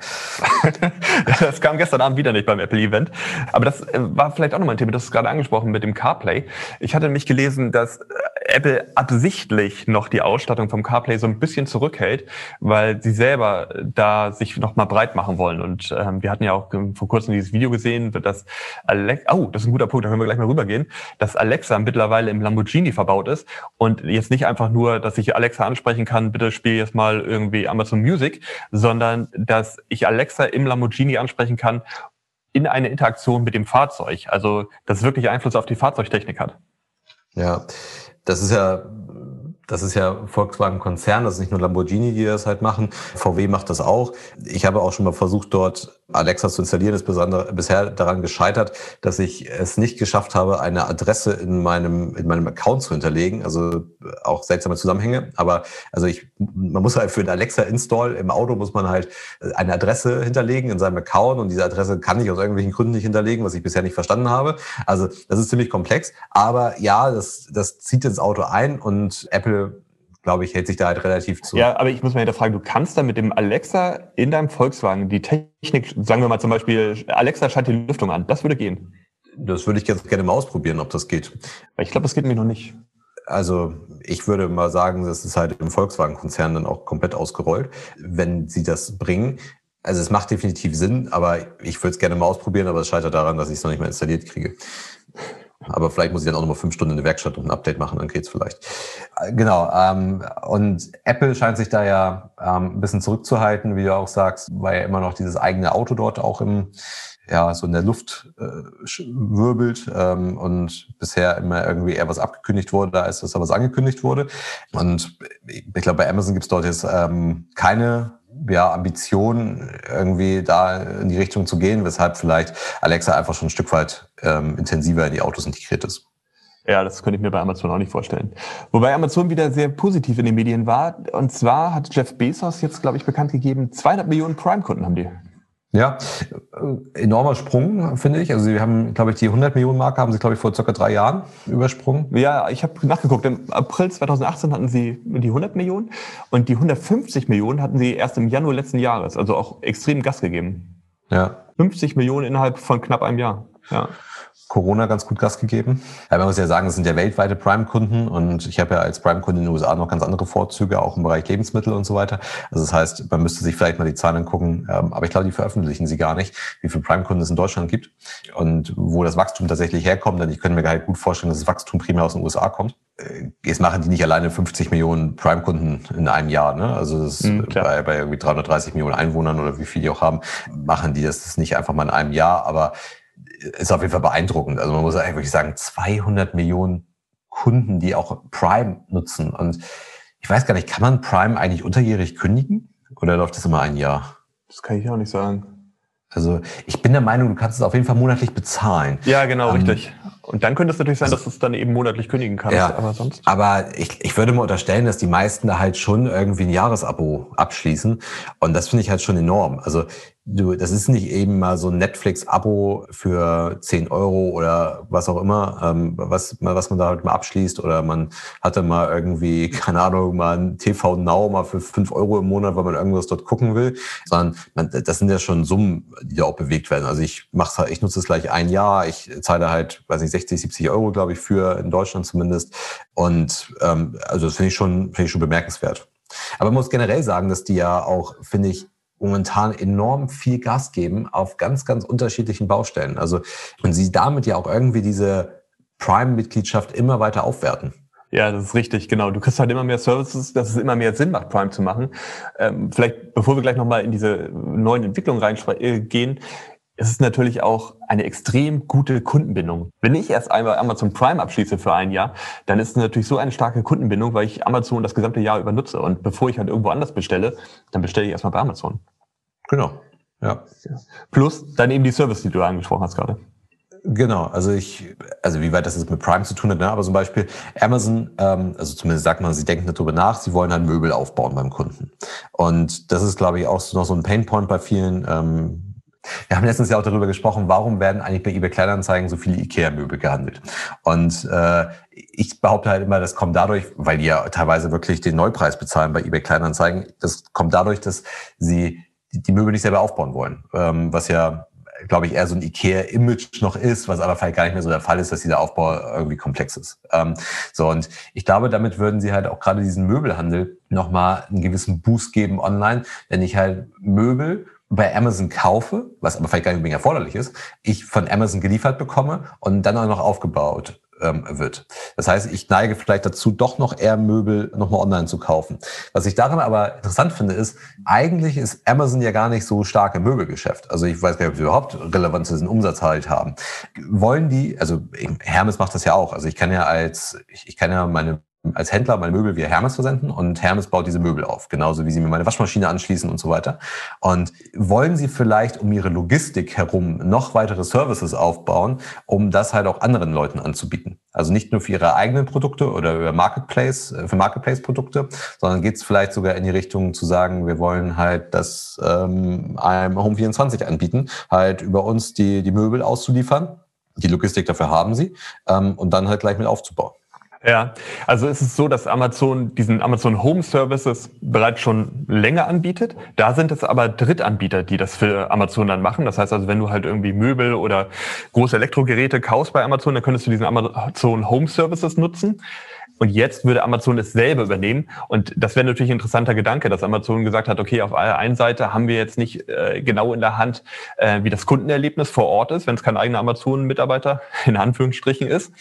das kam gestern Abend wieder nicht beim Apple Event. Aber das äh, war vielleicht auch nochmal ein Thema, das ist gerade angesprochen mit dem CarPlay. Ich hatte nämlich gelesen, dass äh, Apple absichtlich noch die Ausstattung vom CarPlay so ein bisschen zurückhält, weil sie selber da sich noch mal breit machen wollen. Und ähm, wir hatten ja auch vor kurzem dieses Video gesehen, dass Alexa, oh, das ist ein guter Punkt, da können wir gleich mal rübergehen, dass Alexa mittlerweile im Lamborghini verbaut ist und jetzt nicht einfach nur, dass ich Alexa ansprechen kann, bitte spiel jetzt mal irgendwie Amazon Music, sondern dass ich Alexa im Lamborghini ansprechen kann in eine Interaktion mit dem Fahrzeug. Also, das wirklich Einfluss auf die Fahrzeugtechnik hat. Ja, das ist ja das ist ja Volkswagen-Konzern, das ist nicht nur Lamborghini, die das halt machen. VW macht das auch. Ich habe auch schon mal versucht, dort Alexa zu installieren, ist bisher daran gescheitert, dass ich es nicht geschafft habe, eine Adresse in meinem, in meinem Account zu hinterlegen. Also auch seltsame Zusammenhänge. Aber also ich, man muss halt für den Alexa-Install im Auto muss man halt eine Adresse hinterlegen in seinem Account und diese Adresse kann ich aus irgendwelchen Gründen nicht hinterlegen, was ich bisher nicht verstanden habe. Also das ist ziemlich komplex. Aber ja, das, das zieht ins Auto ein und Apple glaube ich, hält sich da halt relativ zu. Ja, aber ich muss mal hinterfragen, du kannst da mit dem Alexa in deinem Volkswagen die Technik, sagen wir mal zum Beispiel, Alexa schaltet die Lüftung an. Das würde gehen. Das würde ich ganz gerne mal ausprobieren, ob das geht. Ich glaube, das geht mir noch nicht. Also ich würde mal sagen, das ist halt im Volkswagen-Konzern dann auch komplett ausgerollt, wenn sie das bringen. Also es macht definitiv Sinn, aber ich würde es gerne mal ausprobieren, aber es scheitert daran, dass ich es noch nicht mehr installiert kriege. Aber vielleicht muss ich dann auch noch mal fünf Stunden in der Werkstatt und ein Update machen, dann geht's vielleicht. Äh, genau. Ähm, und Apple scheint sich da ja ähm, ein bisschen zurückzuhalten, wie du auch sagst, weil ja immer noch dieses eigene Auto dort auch im ja, so in der Luft äh, wirbelt ähm, und bisher immer irgendwie eher was abgekündigt wurde, als dass da was angekündigt wurde. Und ich glaube, bei Amazon gibt's dort jetzt ähm, keine ja, Ambition, irgendwie da in die Richtung zu gehen, weshalb vielleicht Alexa einfach schon ein Stück weit ähm, intensiver in die Autos integriert ist. Ja, das könnte ich mir bei Amazon auch nicht vorstellen. Wobei Amazon wieder sehr positiv in den Medien war. Und zwar hat Jeff Bezos jetzt, glaube ich, bekannt gegeben, 200 Millionen Prime-Kunden haben die. Ja, äh, enormer Sprung, finde ich. Also sie haben, glaube ich, die 100 Millionen Marke haben sie, glaube ich, vor circa drei Jahren übersprungen. Ja, ich habe nachgeguckt. Im April 2018 hatten sie die 100 Millionen und die 150 Millionen hatten sie erst im Januar letzten Jahres. Also auch extrem Gas gegeben. Ja. 50 Millionen innerhalb von knapp einem Jahr. Ja. Corona ganz gut Gas gegeben. Ja, man muss ja sagen, es sind ja weltweite Prime-Kunden und ich habe ja als Prime-Kunde in den USA noch ganz andere Vorzüge, auch im Bereich Lebensmittel und so weiter. Also das heißt, man müsste sich vielleicht mal die Zahlen angucken, ähm, aber ich glaube, die veröffentlichen sie gar nicht, wie viele Prime-Kunden es in Deutschland gibt und wo das Wachstum tatsächlich herkommt, denn ich könnte mir halt gut vorstellen, dass das Wachstum primär aus den USA kommt. Äh, jetzt machen die nicht alleine 50 Millionen Prime-Kunden in einem Jahr, ne? Also das mhm, bei, bei irgendwie 330 Millionen Einwohnern oder wie viel die auch haben, machen die das nicht einfach mal in einem Jahr, aber ist auf jeden Fall beeindruckend. Also man muss eigentlich wirklich sagen, 200 Millionen Kunden, die auch Prime nutzen. Und ich weiß gar nicht, kann man Prime eigentlich unterjährig kündigen? Oder läuft das immer ein Jahr? Das kann ich auch nicht sagen. Also ich bin der Meinung, du kannst es auf jeden Fall monatlich bezahlen. Ja, genau, ähm, richtig. Und dann könnte es natürlich sein, dass du es dann eben monatlich kündigen kannst. Ja, aber sonst. Aber ich, ich würde mal unterstellen, dass die meisten da halt schon irgendwie ein Jahresabo abschließen. Und das finde ich halt schon enorm. Also du, das ist nicht eben mal so ein Netflix-Abo für 10 Euro oder was auch immer, ähm, was, was man da halt mal abschließt oder man hatte mal irgendwie, keine Ahnung, mal ein TV Now mal für 5 Euro im Monat, weil man irgendwas dort gucken will, sondern man, das sind ja schon Summen, die da auch bewegt werden. Also ich mach's halt, ich nutze es gleich ein Jahr, ich zahle halt, weiß nicht, 60, 70 Euro, glaube ich, für in Deutschland zumindest. Und ähm, also das finde ich schon, finde ich schon bemerkenswert. Aber man muss generell sagen, dass die ja auch, finde ich, momentan enorm viel Gas geben auf ganz, ganz unterschiedlichen Baustellen. Also, und sie damit ja auch irgendwie diese Prime-Mitgliedschaft immer weiter aufwerten. Ja, das ist richtig, genau. Du kriegst halt immer mehr Services, dass es immer mehr Sinn macht, Prime zu machen. Ähm, vielleicht, bevor wir gleich nochmal in diese neuen Entwicklungen reingehen, es ist natürlich auch eine extrem gute Kundenbindung. Wenn ich erst einmal Amazon Prime abschließe für ein Jahr, dann ist es natürlich so eine starke Kundenbindung, weil ich Amazon das gesamte Jahr über nutze. Und bevor ich halt irgendwo anders bestelle, dann bestelle ich erstmal bei Amazon. Genau. Ja. Plus dann eben die Service, die du angesprochen hast gerade. Genau, also ich, also wie weit das jetzt mit Prime zu tun hat, ne? aber zum Beispiel Amazon, ähm, also zumindest sagt man, sie denken darüber nach, sie wollen halt Möbel aufbauen beim Kunden. Und das ist, glaube ich, auch noch so ein Painpoint bei vielen ähm, wir haben letztens ja auch darüber gesprochen, warum werden eigentlich bei eBay Kleinanzeigen so viele IKEA-Möbel gehandelt? Und äh, ich behaupte halt immer, das kommt dadurch, weil die ja teilweise wirklich den Neupreis bezahlen bei eBay Kleinanzeigen. Das kommt dadurch, dass sie die Möbel nicht selber aufbauen wollen, ähm, was ja glaube ich, eher so ein IKEA-Image noch ist, was aber vielleicht gar nicht mehr so der Fall ist, dass dieser Aufbau irgendwie komplex ist. Ähm, so, und ich glaube, damit würden sie halt auch gerade diesen Möbelhandel nochmal einen gewissen Boost geben online, wenn ich halt Möbel bei Amazon kaufe, was aber vielleicht gar nicht unbedingt erforderlich ist, ich von Amazon geliefert bekomme und dann auch noch aufgebaut ähm, wird. Das heißt, ich neige vielleicht dazu, doch noch eher Möbel nochmal online zu kaufen. Was ich daran aber interessant finde, ist, eigentlich ist Amazon ja gar nicht so stark im Möbelgeschäft. Also ich weiß gar nicht, ob sie überhaupt Relevanz diesen Umsatz halt haben. Wollen die, also Hermes macht das ja auch. Also ich kann ja als, ich, ich kann ja meine als Händler meine Möbel via Hermes versenden und Hermes baut diese Möbel auf, genauso wie sie mir meine Waschmaschine anschließen und so weiter. Und wollen sie vielleicht um ihre Logistik herum noch weitere Services aufbauen, um das halt auch anderen Leuten anzubieten? Also nicht nur für ihre eigenen Produkte oder über Marketplace, äh, für Marketplace-Produkte, sondern geht es vielleicht sogar in die Richtung zu sagen, wir wollen halt das ähm, einem Home24 anbieten, halt über uns die, die Möbel auszuliefern. Die Logistik dafür haben sie ähm, und dann halt gleich mit aufzubauen. Ja, also es ist so, dass Amazon diesen Amazon Home Services bereits schon länger anbietet. Da sind es aber Drittanbieter, die das für Amazon dann machen. Das heißt also, wenn du halt irgendwie Möbel oder große Elektrogeräte kaufst bei Amazon, dann könntest du diesen Amazon Home Services nutzen. Und jetzt würde Amazon es selber übernehmen. Und das wäre natürlich ein interessanter Gedanke, dass Amazon gesagt hat, okay, auf der einen Seite haben wir jetzt nicht äh, genau in der Hand, äh, wie das Kundenerlebnis vor Ort ist, wenn es kein eigener Amazon-Mitarbeiter in Anführungsstrichen ist.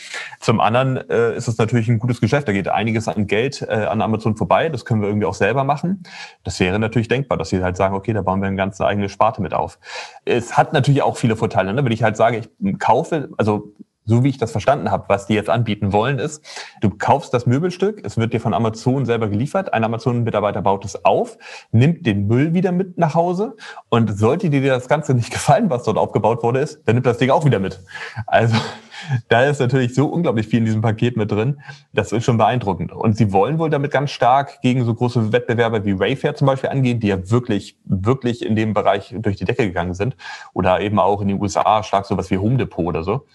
Zum anderen äh, ist es natürlich ein gutes Geschäft. Da geht einiges an Geld äh, an Amazon vorbei. Das können wir irgendwie auch selber machen. Das wäre natürlich denkbar, dass sie halt sagen, okay, da bauen wir eine ganz eigene Sparte mit auf. Es hat natürlich auch viele Vorteile. Ne? Wenn ich halt sage, ich kaufe, also so wie ich das verstanden habe, was die jetzt anbieten wollen, ist, du kaufst das Möbelstück, es wird dir von Amazon selber geliefert, ein Amazon-Mitarbeiter baut es auf, nimmt den Müll wieder mit nach Hause und sollte dir das Ganze nicht gefallen, was dort aufgebaut wurde, ist, dann nimmt das Ding auch wieder mit. Also da ist natürlich so unglaublich viel in diesem Paket mit drin, das ist schon beeindruckend. Und sie wollen wohl damit ganz stark gegen so große Wettbewerber wie Wayfair zum Beispiel angehen, die ja wirklich, wirklich in dem Bereich durch die Decke gegangen sind. Oder eben auch in den USA stark sowas wie Home Depot oder so.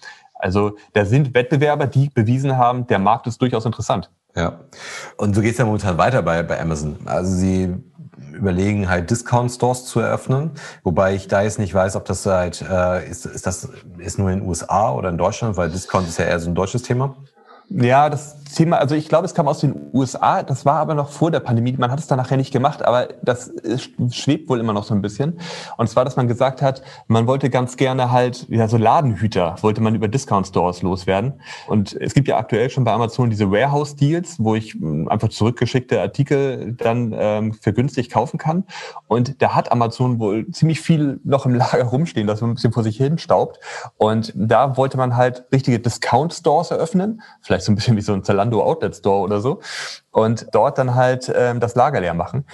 Also da sind Wettbewerber, die bewiesen haben, der Markt ist durchaus interessant. Ja. Und so geht es ja momentan weiter bei, bei Amazon. Also sie überlegen halt Discount-Stores zu eröffnen, wobei ich da jetzt nicht weiß, ob das halt, äh, ist, ist das ist nur in den USA oder in Deutschland, weil Discount ist ja eher so ein deutsches Thema. Ja, das Thema, also ich glaube, es kam aus den USA, das war aber noch vor der Pandemie, man hat es dann nachher nicht gemacht, aber das schwebt wohl immer noch so ein bisschen. Und zwar, dass man gesagt hat, man wollte ganz gerne halt, ja, so Ladenhüter wollte man über Discount-Stores loswerden. Und es gibt ja aktuell schon bei Amazon diese Warehouse-Deals, wo ich hm, einfach zurückgeschickte Artikel dann ähm, für günstig kaufen kann. Und da hat Amazon wohl ziemlich viel noch im Lager rumstehen, das so ein bisschen vor sich hin staubt. Und da wollte man halt richtige Discount-Stores eröffnen, vielleicht so ein bisschen wie so ein Zalando Outlet Store oder so und dort dann halt ähm, das Lager leer machen.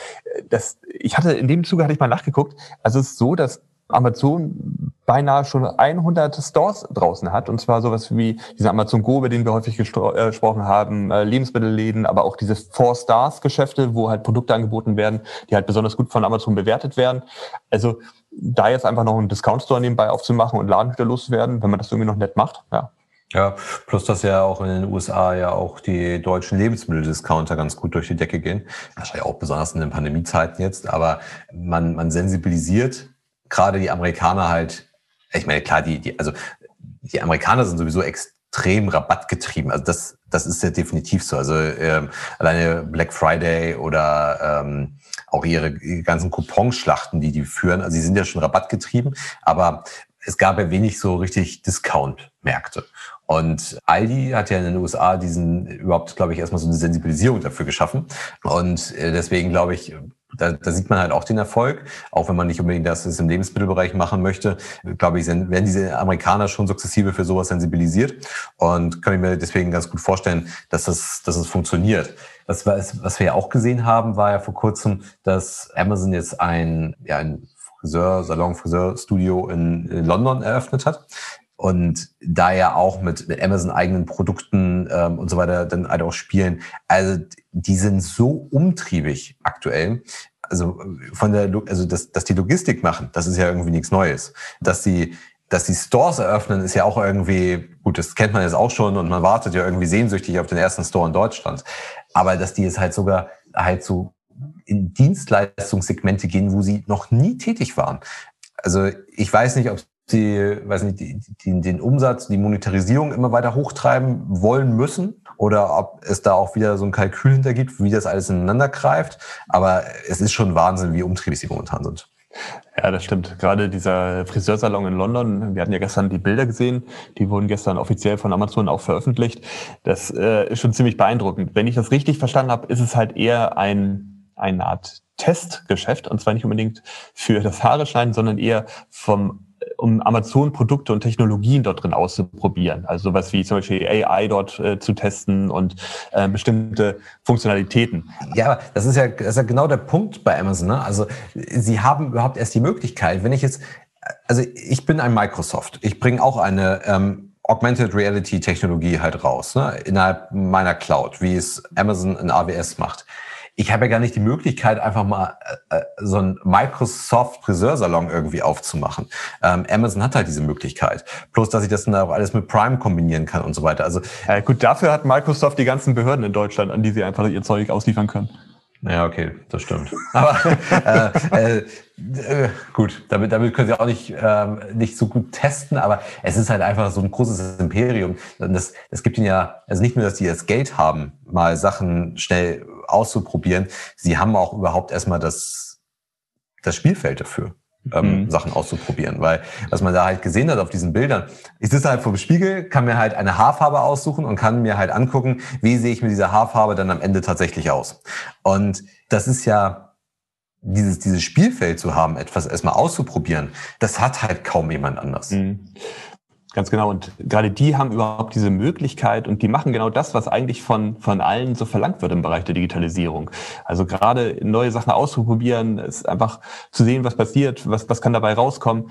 Das, ich hatte in dem Zuge hatte ich mal nachgeguckt. Also es ist so, dass Amazon beinahe schon 100 Stores draußen hat. Und zwar sowas wie diese Amazon Go, über den wir häufig äh, gesprochen haben, äh, Lebensmittelläden, aber auch diese Four-Stars-Geschäfte, wo halt Produkte angeboten werden, die halt besonders gut von Amazon bewertet werden. Also da jetzt einfach noch einen Discount-Store nebenbei aufzumachen und Ladenhüter loszuwerden, wenn man das irgendwie noch nett macht, ja, ja, plus dass ja auch in den USA ja auch die deutschen Lebensmitteldiscounter ganz gut durch die Decke gehen. Wahrscheinlich auch besonders in den Pandemiezeiten jetzt, aber man, man sensibilisiert gerade die Amerikaner halt, ich meine, klar, die, die, also die Amerikaner sind sowieso extrem rabattgetrieben. Also das, das ist ja definitiv so. Also ähm, alleine Black Friday oder ähm, auch ihre ganzen Couponschlachten, die die führen, also sie sind ja schon rabattgetrieben, aber es gab ja wenig so richtig Discount-Märkte. Und Aldi hat ja in den USA diesen überhaupt, glaube ich, erstmal so eine Sensibilisierung dafür geschaffen. Und äh, deswegen glaube ich, da, da sieht man halt auch den Erfolg, auch wenn man nicht unbedingt das im Lebensmittelbereich machen möchte, glaube ich, werden diese Amerikaner schon sukzessive für sowas sensibilisiert und kann ich mir deswegen ganz gut vorstellen, dass das, dass es funktioniert. Was, was wir ja auch gesehen haben, war ja vor kurzem, dass Amazon jetzt ein, ja, ein Friseur, Salon, Friseurstudio in London eröffnet hat und da ja auch mit, mit Amazon eigenen Produkten ähm, und so weiter dann halt auch spielen. Also die sind so umtriebig aktuell. Also von der, also dass, dass die Logistik machen, das ist ja irgendwie nichts Neues. Dass sie dass die Stores eröffnen, ist ja auch irgendwie, gut, das kennt man jetzt auch schon und man wartet ja irgendwie sehnsüchtig auf den ersten Store in Deutschland. Aber dass die jetzt halt sogar halt so in Dienstleistungssegmente gehen, wo sie noch nie tätig waren. Also ich weiß nicht, ob die, weiß nicht, die, die, den Umsatz, die Monetarisierung immer weiter hochtreiben wollen müssen oder ob es da auch wieder so ein Kalkül hintergibt, wie das alles ineinander greift. Aber es ist schon Wahnsinn, wie umtriebig sie momentan sind. Ja, das stimmt. Gerade dieser Friseursalon in London, wir hatten ja gestern die Bilder gesehen, die wurden gestern offiziell von Amazon auch veröffentlicht. Das äh, ist schon ziemlich beeindruckend. Wenn ich das richtig verstanden habe, ist es halt eher ein, eine Art Testgeschäft und zwar nicht unbedingt für das Haare sondern eher vom um Amazon-Produkte und Technologien dort drin auszuprobieren. Also sowas wie zum Beispiel AI dort äh, zu testen und äh, bestimmte Funktionalitäten. Ja, das ist ja, das ist ja genau der Punkt bei Amazon. Ne? Also sie haben überhaupt erst die Möglichkeit, wenn ich jetzt, also ich bin ein Microsoft, ich bringe auch eine ähm, Augmented Reality Technologie halt raus, ne? innerhalb meiner Cloud, wie es Amazon in AWS macht ich habe ja gar nicht die Möglichkeit, einfach mal äh, äh so ein Microsoft Friseursalon irgendwie aufzumachen. Ähm, Amazon hat halt diese Möglichkeit. Plus, dass ich das dann auch alles mit Prime kombinieren kann und so weiter. Also ja, gut, dafür hat Microsoft die ganzen Behörden in Deutschland, an die sie einfach ihr Zeug ausliefern können. Ja, okay, das stimmt. Aber äh, äh, äh, gut, damit, damit können sie auch nicht, ähm, nicht so gut testen, aber es ist halt einfach so ein großes Imperium. Das, das gibt ihnen ja, also nicht nur, dass die das Geld haben, mal Sachen schnell auszuprobieren, sie haben auch überhaupt erstmal das, das Spielfeld dafür. Ähm, mhm. Sachen auszuprobieren, weil was man da halt gesehen hat auf diesen Bildern, ich sitze halt vor dem Spiegel, kann mir halt eine Haarfarbe aussuchen und kann mir halt angucken, wie sehe ich mit dieser Haarfarbe dann am Ende tatsächlich aus. Und das ist ja dieses, dieses Spielfeld zu haben, etwas erstmal auszuprobieren, das hat halt kaum jemand anders. Mhm. Ganz genau. Und gerade die haben überhaupt diese Möglichkeit und die machen genau das, was eigentlich von, von allen so verlangt wird im Bereich der Digitalisierung. Also gerade neue Sachen auszuprobieren, ist einfach zu sehen, was passiert, was, was kann dabei rauskommen.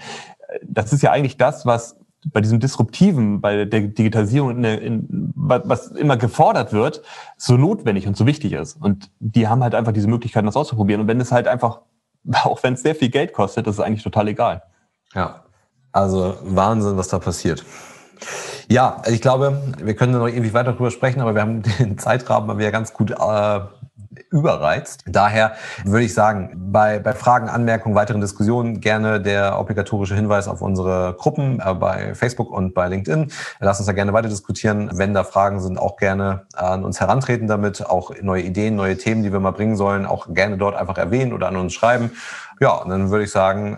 Das ist ja eigentlich das, was bei diesem Disruptiven, bei der Digitalisierung, in, in, was immer gefordert wird, so notwendig und so wichtig ist. Und die haben halt einfach diese Möglichkeiten, das auszuprobieren. Und wenn es halt einfach, auch wenn es sehr viel Geld kostet, das ist eigentlich total egal. Ja, also Wahnsinn, was da passiert. Ja, ich glaube, wir können da noch irgendwie weiter drüber sprechen, aber wir haben den Zeitrahmen mal wieder ganz gut äh, überreizt. Daher würde ich sagen, bei, bei Fragen, Anmerkungen, weiteren Diskussionen gerne der obligatorische Hinweis auf unsere Gruppen äh, bei Facebook und bei LinkedIn. Lass uns da gerne weiter diskutieren. Wenn da Fragen sind, auch gerne an uns herantreten damit. Auch neue Ideen, neue Themen, die wir mal bringen sollen, auch gerne dort einfach erwähnen oder an uns schreiben. Ja, und dann würde ich sagen,